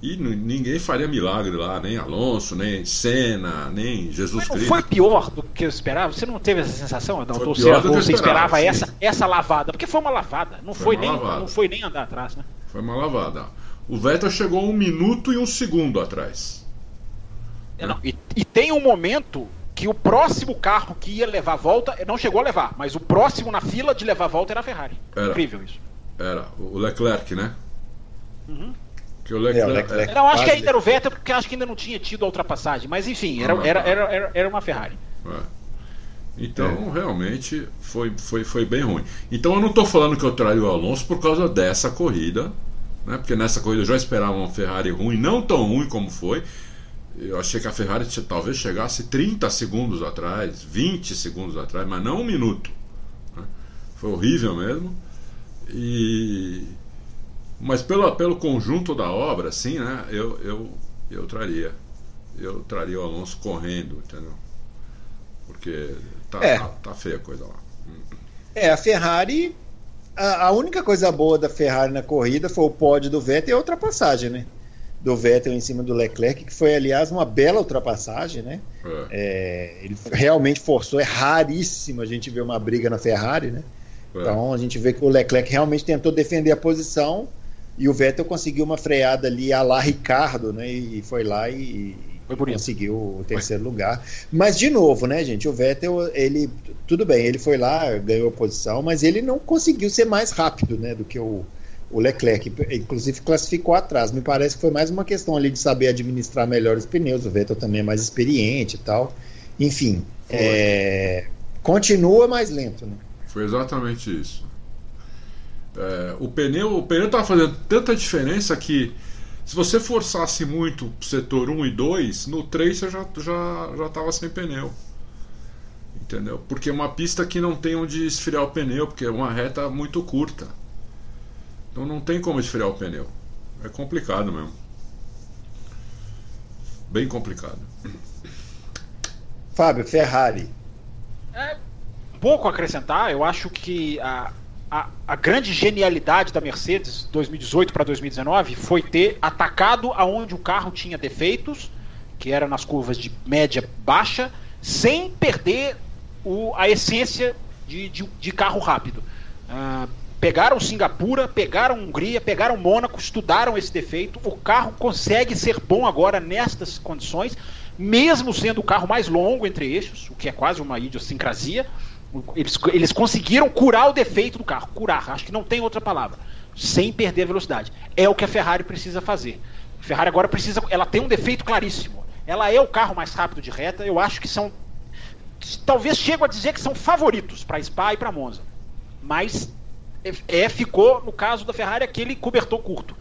Speaker 2: e ninguém faria milagre lá, nem Alonso, nem Senna, nem Jesus
Speaker 3: Mas não
Speaker 2: Cristo.
Speaker 3: foi pior do que eu esperava? Você não teve essa sensação, Adalto? Ou você, você esperava
Speaker 2: sim.
Speaker 3: essa, essa lavada? Porque foi uma lavada, não
Speaker 2: Foi
Speaker 3: foi, nem,
Speaker 2: lavada.
Speaker 3: não foi nem andar atrás, né?
Speaker 2: Foi uma lavada. O Vettel chegou um minuto e um segundo atrás.
Speaker 3: É, e, e tem um momento que o próximo carro que ia levar a volta, não chegou a levar, mas o próximo na fila de levar a volta era a Ferrari.
Speaker 2: Era.
Speaker 3: Incrível isso.
Speaker 2: Era o Leclerc, né?
Speaker 3: Uhum.
Speaker 2: Que o
Speaker 1: É, o
Speaker 2: Leclerc,
Speaker 1: Leclerc.
Speaker 3: Não, acho que ainda era o Vettel, porque acho que ainda não tinha tido a ultrapassagem, mas enfim, era, era, era, era, era uma Ferrari.
Speaker 2: É. Então, realmente, foi, foi, foi bem ruim. Então, eu não estou falando que eu traria o Alonso por causa dessa corrida, né? porque nessa corrida eu já esperava uma Ferrari ruim, não tão ruim como foi. Eu achei que a Ferrari talvez chegasse 30 segundos atrás, 20 segundos atrás, mas não um minuto. né? Foi horrível mesmo. E... Mas pelo, pelo conjunto da obra, sim, né? Eu, eu, eu traria. Eu traria o Alonso correndo, entendeu? Porque tá,
Speaker 1: É.
Speaker 2: tá, tá feia a coisa lá.
Speaker 1: É, a Ferrari. A, a única coisa boa da Ferrari na corrida foi o pódio do Vettel e a ultrapassagem, né? Do Vettel em cima do Leclerc, que foi, aliás, uma bela ultrapassagem, né?
Speaker 2: É.
Speaker 1: É, ele realmente forçou, é raríssimo a gente ver uma briga na Ferrari, né?
Speaker 2: É.
Speaker 1: Então a gente vê que o Leclerc realmente tentou defender a posição e o Vettel conseguiu uma freada ali a lá Ricardo, né? E foi lá e,
Speaker 3: Foi bonito.
Speaker 1: conseguiu o terceiro lugar. Mas de novo, né, gente? O Vettel, ele tudo bem, ele foi lá, ganhou a posição, mas ele não conseguiu ser mais rápido, né, do que o, o Leclerc. Inclusive classificou atrás. Me parece que foi mais uma questão ali de saber administrar melhor os pneus. O Vettel também é mais experiente e tal. Enfim,
Speaker 2: Foi.
Speaker 1: é, continua mais lento, né?
Speaker 2: Foi exatamente isso. É, o pneu o pneu estava fazendo tanta diferença que se você forçasse muito o setor 1 e 2, no 3 você já já já estava sem pneu. Entendeu? Porque é uma pista que não tem onde esfriar o pneu, porque é uma reta muito curta. Então não tem como esfriar o pneu. É complicado mesmo. Bem complicado.
Speaker 1: Fábio, Ferrari.
Speaker 3: É, pouco a acrescentar, eu acho que a, a, a grande genialidade da Mercedes 2018 para 2019 foi ter atacado aonde o carro tinha defeitos, que era nas curvas de média baixa, sem perder o, a essência de, de, de carro rápido. Uh, pegaram Singapura, pegaram Hungria, pegaram Mônaco, estudaram esse defeito. O carro consegue ser bom agora nestas condições, mesmo sendo o carro mais longo entre eixos, o que é quase uma idiosincrasia. Eles, eles conseguiram curar o defeito do carro. Curar, acho que não tem outra palavra. Sem perder velocidade. É o que a Ferrari precisa fazer. A Ferrari agora precisa. Ela tem um defeito claríssimo. Ela é o carro mais rápido de reta. Eu acho que são. Talvez chego a dizer que são favoritos para Spa e para Monza. Mas é, é, ficou, no caso da Ferrari, aquele cobertor curto.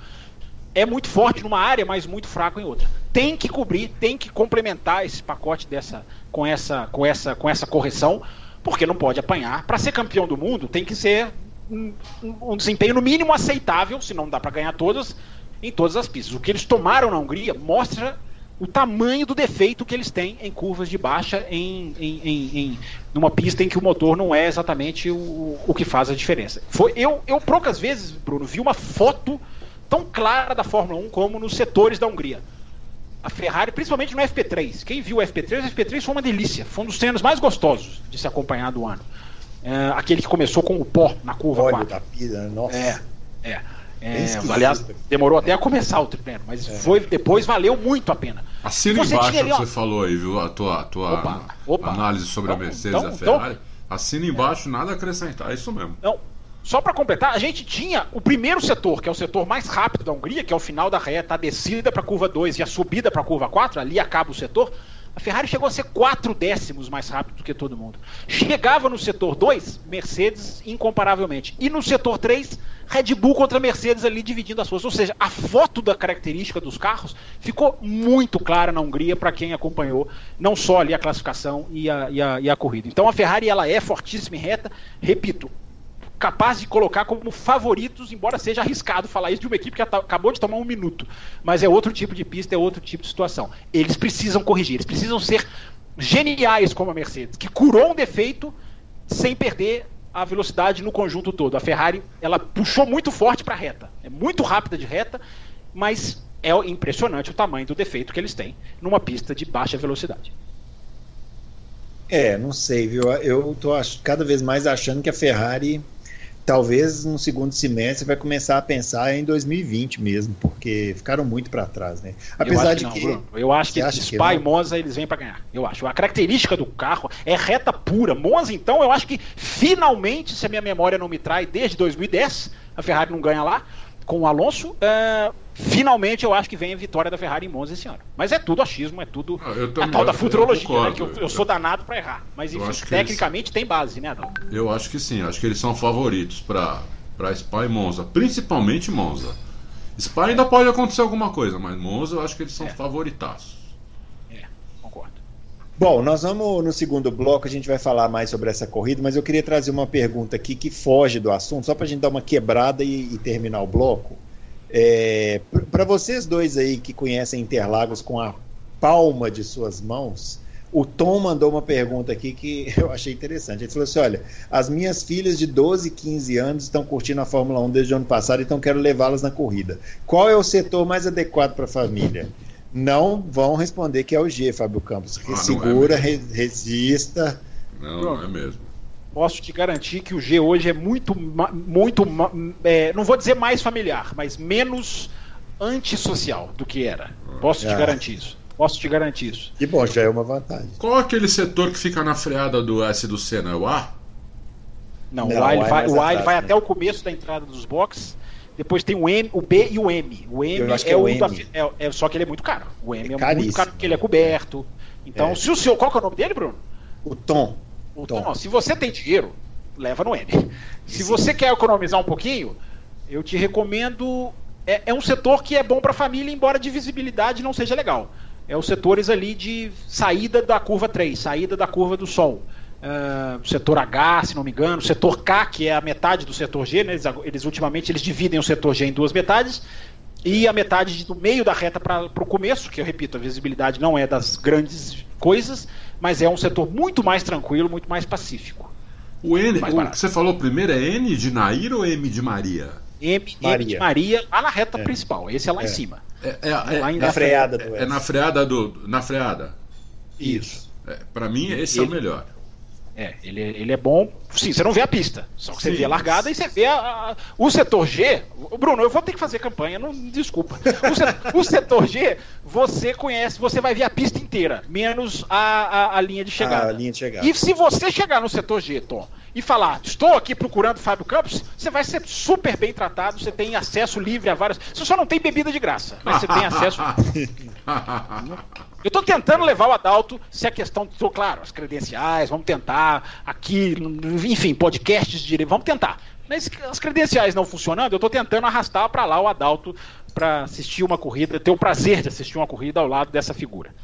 Speaker 3: É muito forte numa área, mas muito fraco em outra. Tem que cobrir, tem que complementar esse pacote dessa, com, essa, com, essa, com essa correção porque não pode apanhar. Para ser campeão do mundo, tem que ser um, um, desempenho no mínimo aceitável, se não dá para ganhar todas, em todas as pistas. O que eles tomaram na Hungria mostra o tamanho do defeito que eles têm em curvas de baixa, em, em, em, em numa pista em que o motor não é exatamente o, o que faz a diferença. Foi, eu, eu poucas vezes, Bruno, vi uma foto tão clara da Fórmula 1 como nos setores da Hungria a Ferrari, principalmente no FP3. Quem viu o FP3, o FP3 foi uma delícia. Foi um dos treinos mais gostosos de se acompanhar do ano. É, aquele que começou com o pó na curva
Speaker 1: Óleo 4. da pira, nossa.
Speaker 3: É, é. é aliás, demorou até a começar o treino, mas é. foi, depois valeu muito a pena.
Speaker 2: Assina você embaixo o que você falou aí, viu? A tua, a tua opa, opa. análise sobre então, a Mercedes então, e a Ferrari. Então, Assina embaixo, nada a acrescentar, é isso mesmo.
Speaker 3: Não, só para completar, a gente tinha o primeiro setor, que é o setor mais rápido da Hungria, que é o final da reta, a descida para a curva 2 e a subida para a curva 4, ali acaba o setor. A Ferrari chegou a ser quatro décimos mais rápido do que todo mundo. Chegava no setor 2, Mercedes incomparavelmente. E no setor 3, Red Bull contra Mercedes ali dividindo as forças. Ou seja, a foto da característica dos carros ficou muito clara na Hungria para quem acompanhou não só ali a classificação e a, e a, e a corrida. Então a Ferrari ela é fortíssima em reta. Repito, capaz de colocar como favoritos, embora seja arriscado falar isso de uma equipe que acabou de tomar um minuto. Mas é outro tipo de pista, é outro tipo de situação. Eles precisam corrigir, eles precisam ser geniais como a Mercedes, que curou um defeito sem perder a velocidade no conjunto todo. A Ferrari, ela puxou muito forte para a reta. É muito rápida de reta, mas é impressionante o tamanho do defeito que eles têm numa pista de baixa velocidade.
Speaker 1: É, não sei, viu? Eu tô cada vez mais achando que a Ferrari talvez no segundo semestre vai começar a pensar em 2020 mesmo, porque ficaram muito para trás, né?
Speaker 3: Apesar de que, que Bruno, eu acho que Spa e Monza eles vêm para ganhar. Eu acho. A característica do carro é reta pura. Monza então, eu acho que finalmente, se a minha memória não me trai, desde 2010 a Ferrari não ganha lá com o Alonso. É, finalmente eu acho que vem a vitória da Ferrari em Monza esse ano. Mas é tudo achismo, é tudo ah, a tal da futurologia, eu, né, que eu, eu, sou danado para errar. Mas enfim, tecnicamente eles... tem base, né, Adão?
Speaker 2: Eu acho que sim, acho que eles são favoritos para para Spa e Monza, principalmente Monza. Spa ainda pode acontecer alguma coisa, mas Monza eu acho que eles são é. favoritaços.
Speaker 1: É, concordo. Bom, nós vamos no segundo bloco, a gente vai falar mais sobre essa corrida, mas eu queria trazer uma pergunta aqui que foge do assunto, só para a gente dar uma quebrada e, e terminar o bloco. É, Para vocês dois aí que conhecem Interlagos com a palma de suas mãos, o Tom mandou uma pergunta aqui que eu achei interessante. Ele falou assim: Olha, as minhas filhas de 12 e 15 anos estão curtindo a Fórmula 1 desde o ano passado, então quero levá-las na corrida. Qual é o setor mais adequado para a família? Não vão responder que é o G, Fábio Campos. Ah, segura, é resista.
Speaker 2: Não, não é mesmo
Speaker 3: posso te garantir que o G hoje é muito, muito, é, não vou dizer mais familiar, mas menos antissocial do que era. Posso te ah. garantir isso. Posso te garantir isso.
Speaker 1: E bom, já é uma vantagem.
Speaker 2: Qual aquele setor que fica na freada do S do Senna? É o A?
Speaker 3: Não, não o A, ele, vai, o A ele vai até o começo da entrada dos boxes. Depois tem o M, o B e o M. O M é, é, o, M. Da, é, é, só que ele é muito caro. O M é, é muito caro porque ele é coberto. Então, é. se o seu. Qual que é o nome dele, Bruno?
Speaker 1: O Tom.
Speaker 3: Então, se você tem dinheiro, leva no M. Se você quer economizar um pouquinho, eu te recomendo. É, é um setor que é bom para a família, embora de visibilidade não seja legal. É os setores ali de saída da curva 3, saída da curva do Sol. Uh, setor H, se não me engano, setor K, que é a metade do setor G, né? eles, eles, ultimamente eles dividem o setor G em duas metades, e a metade do meio da reta para o começo, que eu repito, a visibilidade não é das grandes coisas, mas é um setor muito mais tranquilo, muito mais pacífico.
Speaker 2: O N, o que você falou primeiro é N de Nair ou M de Maria?
Speaker 3: M, Maria. M de Maria, lá na reta é. principal, esse é lá é. em cima.
Speaker 2: É, é, é lá em, na freada do É na freada do. Na freada.
Speaker 1: Isso.
Speaker 2: Para mim, esse é o melhor.
Speaker 3: É, ele, ele é bom. Sim, você não vê a pista. Só que você vê a largada e você vê a, a, o setor G. Bruno, eu vou ter que fazer campanha, não desculpa. O setor, o setor G, você conhece, você vai ver a pista inteira, menos a, a, a linha de chegada.
Speaker 1: A linha de chegada.
Speaker 3: E se você chegar no setor G, Tom, e falar, estou aqui procurando Fábio Campos, você vai ser super bem tratado, você tem acesso livre a várias. Você só não tem bebida de graça, mas você tem acesso. Eu estou tentando levar o Adalto, se a questão, tô, claro, as credenciais, vamos tentar aqui, enfim, podcasts de vamos tentar. Mas as credenciais não funcionando, eu estou tentando arrastar para lá o Adalto para assistir uma corrida, ter o prazer de assistir uma corrida ao lado dessa figura.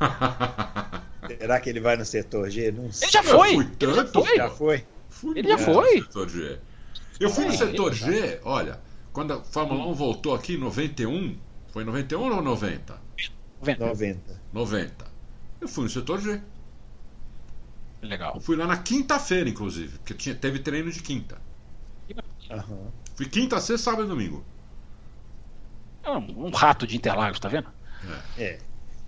Speaker 1: Será que ele vai no setor G? Não
Speaker 3: sei. Ele já foi!
Speaker 2: Tanto,
Speaker 3: já foi!
Speaker 1: Já foi.
Speaker 3: Fui ele já foi!
Speaker 2: G. Eu fui no setor G, olha, quando a Fórmula 1 voltou aqui em 91, foi 91 ou 90?
Speaker 1: 90.
Speaker 2: 90. Eu fui no setor G.
Speaker 3: Legal.
Speaker 2: Eu fui lá na quinta-feira, inclusive, porque tinha, teve treino de quinta. Uhum. Fui quinta, sexta, sábado e domingo.
Speaker 3: É um, um rato de Interlagos, tá vendo?
Speaker 1: É. é.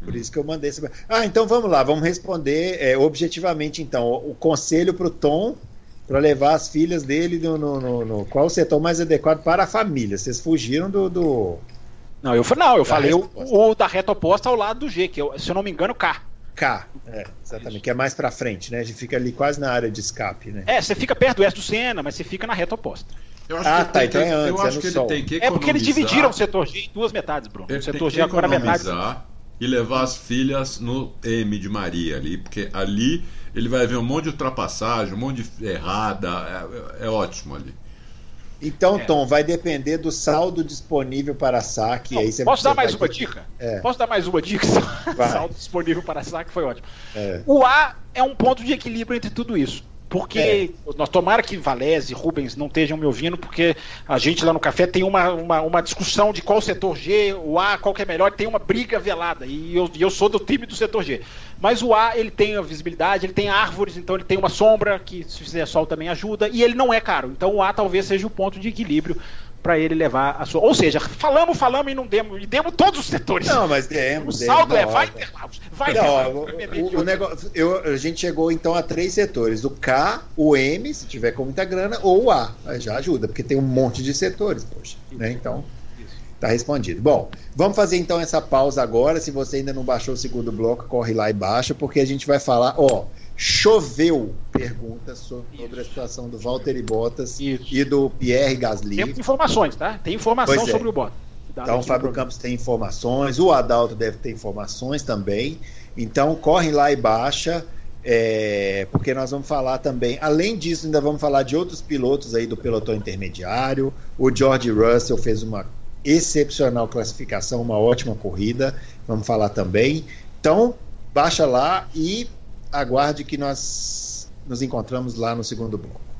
Speaker 1: Por isso que eu mandei esse. Ah, então vamos lá, vamos responder é, objetivamente então. O, o conselho para o Tom para levar as filhas dele no, no, no, no, qual o setor mais adequado para a família. Vocês fugiram do. do...
Speaker 3: Não, eu não, eu falei o, o, da reta oposta ao lado do G, que eu, se eu não me engano, K.
Speaker 1: K, é, exatamente, que é mais para frente, né? A gente fica ali quase na área de escape, né?
Speaker 3: É, você fica perto do S do Senna, mas você fica na reta oposta.
Speaker 1: ah, tá, então é antes, eu acho é que
Speaker 3: sol. ele tem que economizar. É porque eles dividiram o setor G em duas metades, Bruno.
Speaker 2: Ele o setor G agora é metade e levar as filhas no M de Maria ali, porque ali ele vai ver um monte de ultrapassagem, um monte de errada, é, é ótimo ali.
Speaker 1: Então, é. Tom, vai depender do saldo disponível para saque. Não, aí você,
Speaker 3: posso dar mais uma dica? É. Posso dar mais uma dica? saldo disponível para saque foi ótimo. É. O A é um ponto de equilíbrio entre tudo isso. Porque é. nós tomara que Valese e Rubens não estejam me ouvindo, porque a gente lá no café tem uma, uma, uma, discussão de qual setor G, o A, qual que é melhor, tem uma briga velada. E eu, eu sou do time do setor G. Mas o A, ele tem a visibilidade, ele tem árvores, então ele tem uma sombra, que se fizer sol também ajuda, e ele não é caro. Então o A talvez seja o ponto de equilíbrio para ele levar a sua. Ou seja, falamos, falamos e não demos, e demos todos os setores.
Speaker 1: Não, mas demos.
Speaker 3: O saldo é, vai Interlagos, vai
Speaker 1: não, O, o negócio, eu, a gente chegou então a três setores: o K, o M, se tiver com muita grana, ou o A. Já ajuda, porque tem um monte de setores, poxa. Né? Então. Tá respondido. Bom, vamos fazer então essa pausa agora. Se você ainda não baixou o segundo bloco, corre lá e baixa, porque a gente vai falar, ó, choveu perguntas sobre a situação do Valtteri Bottas Isso. e do Pierre Gasly.
Speaker 3: Tem informações, tá? Tem informação é. sobre o Bottas.
Speaker 1: Então o Fábio Campos tem informações, o Adalto deve ter informações também. Então corre lá e baixa, é, porque nós vamos falar também. Além disso, ainda vamos falar de outros pilotos aí do pelotão intermediário. O George Russell fez uma excepcional classificação, uma ótima corrida. Vamos falar também. Então baixa lá e aguarde que nós nos encontramos lá no segundo bloco.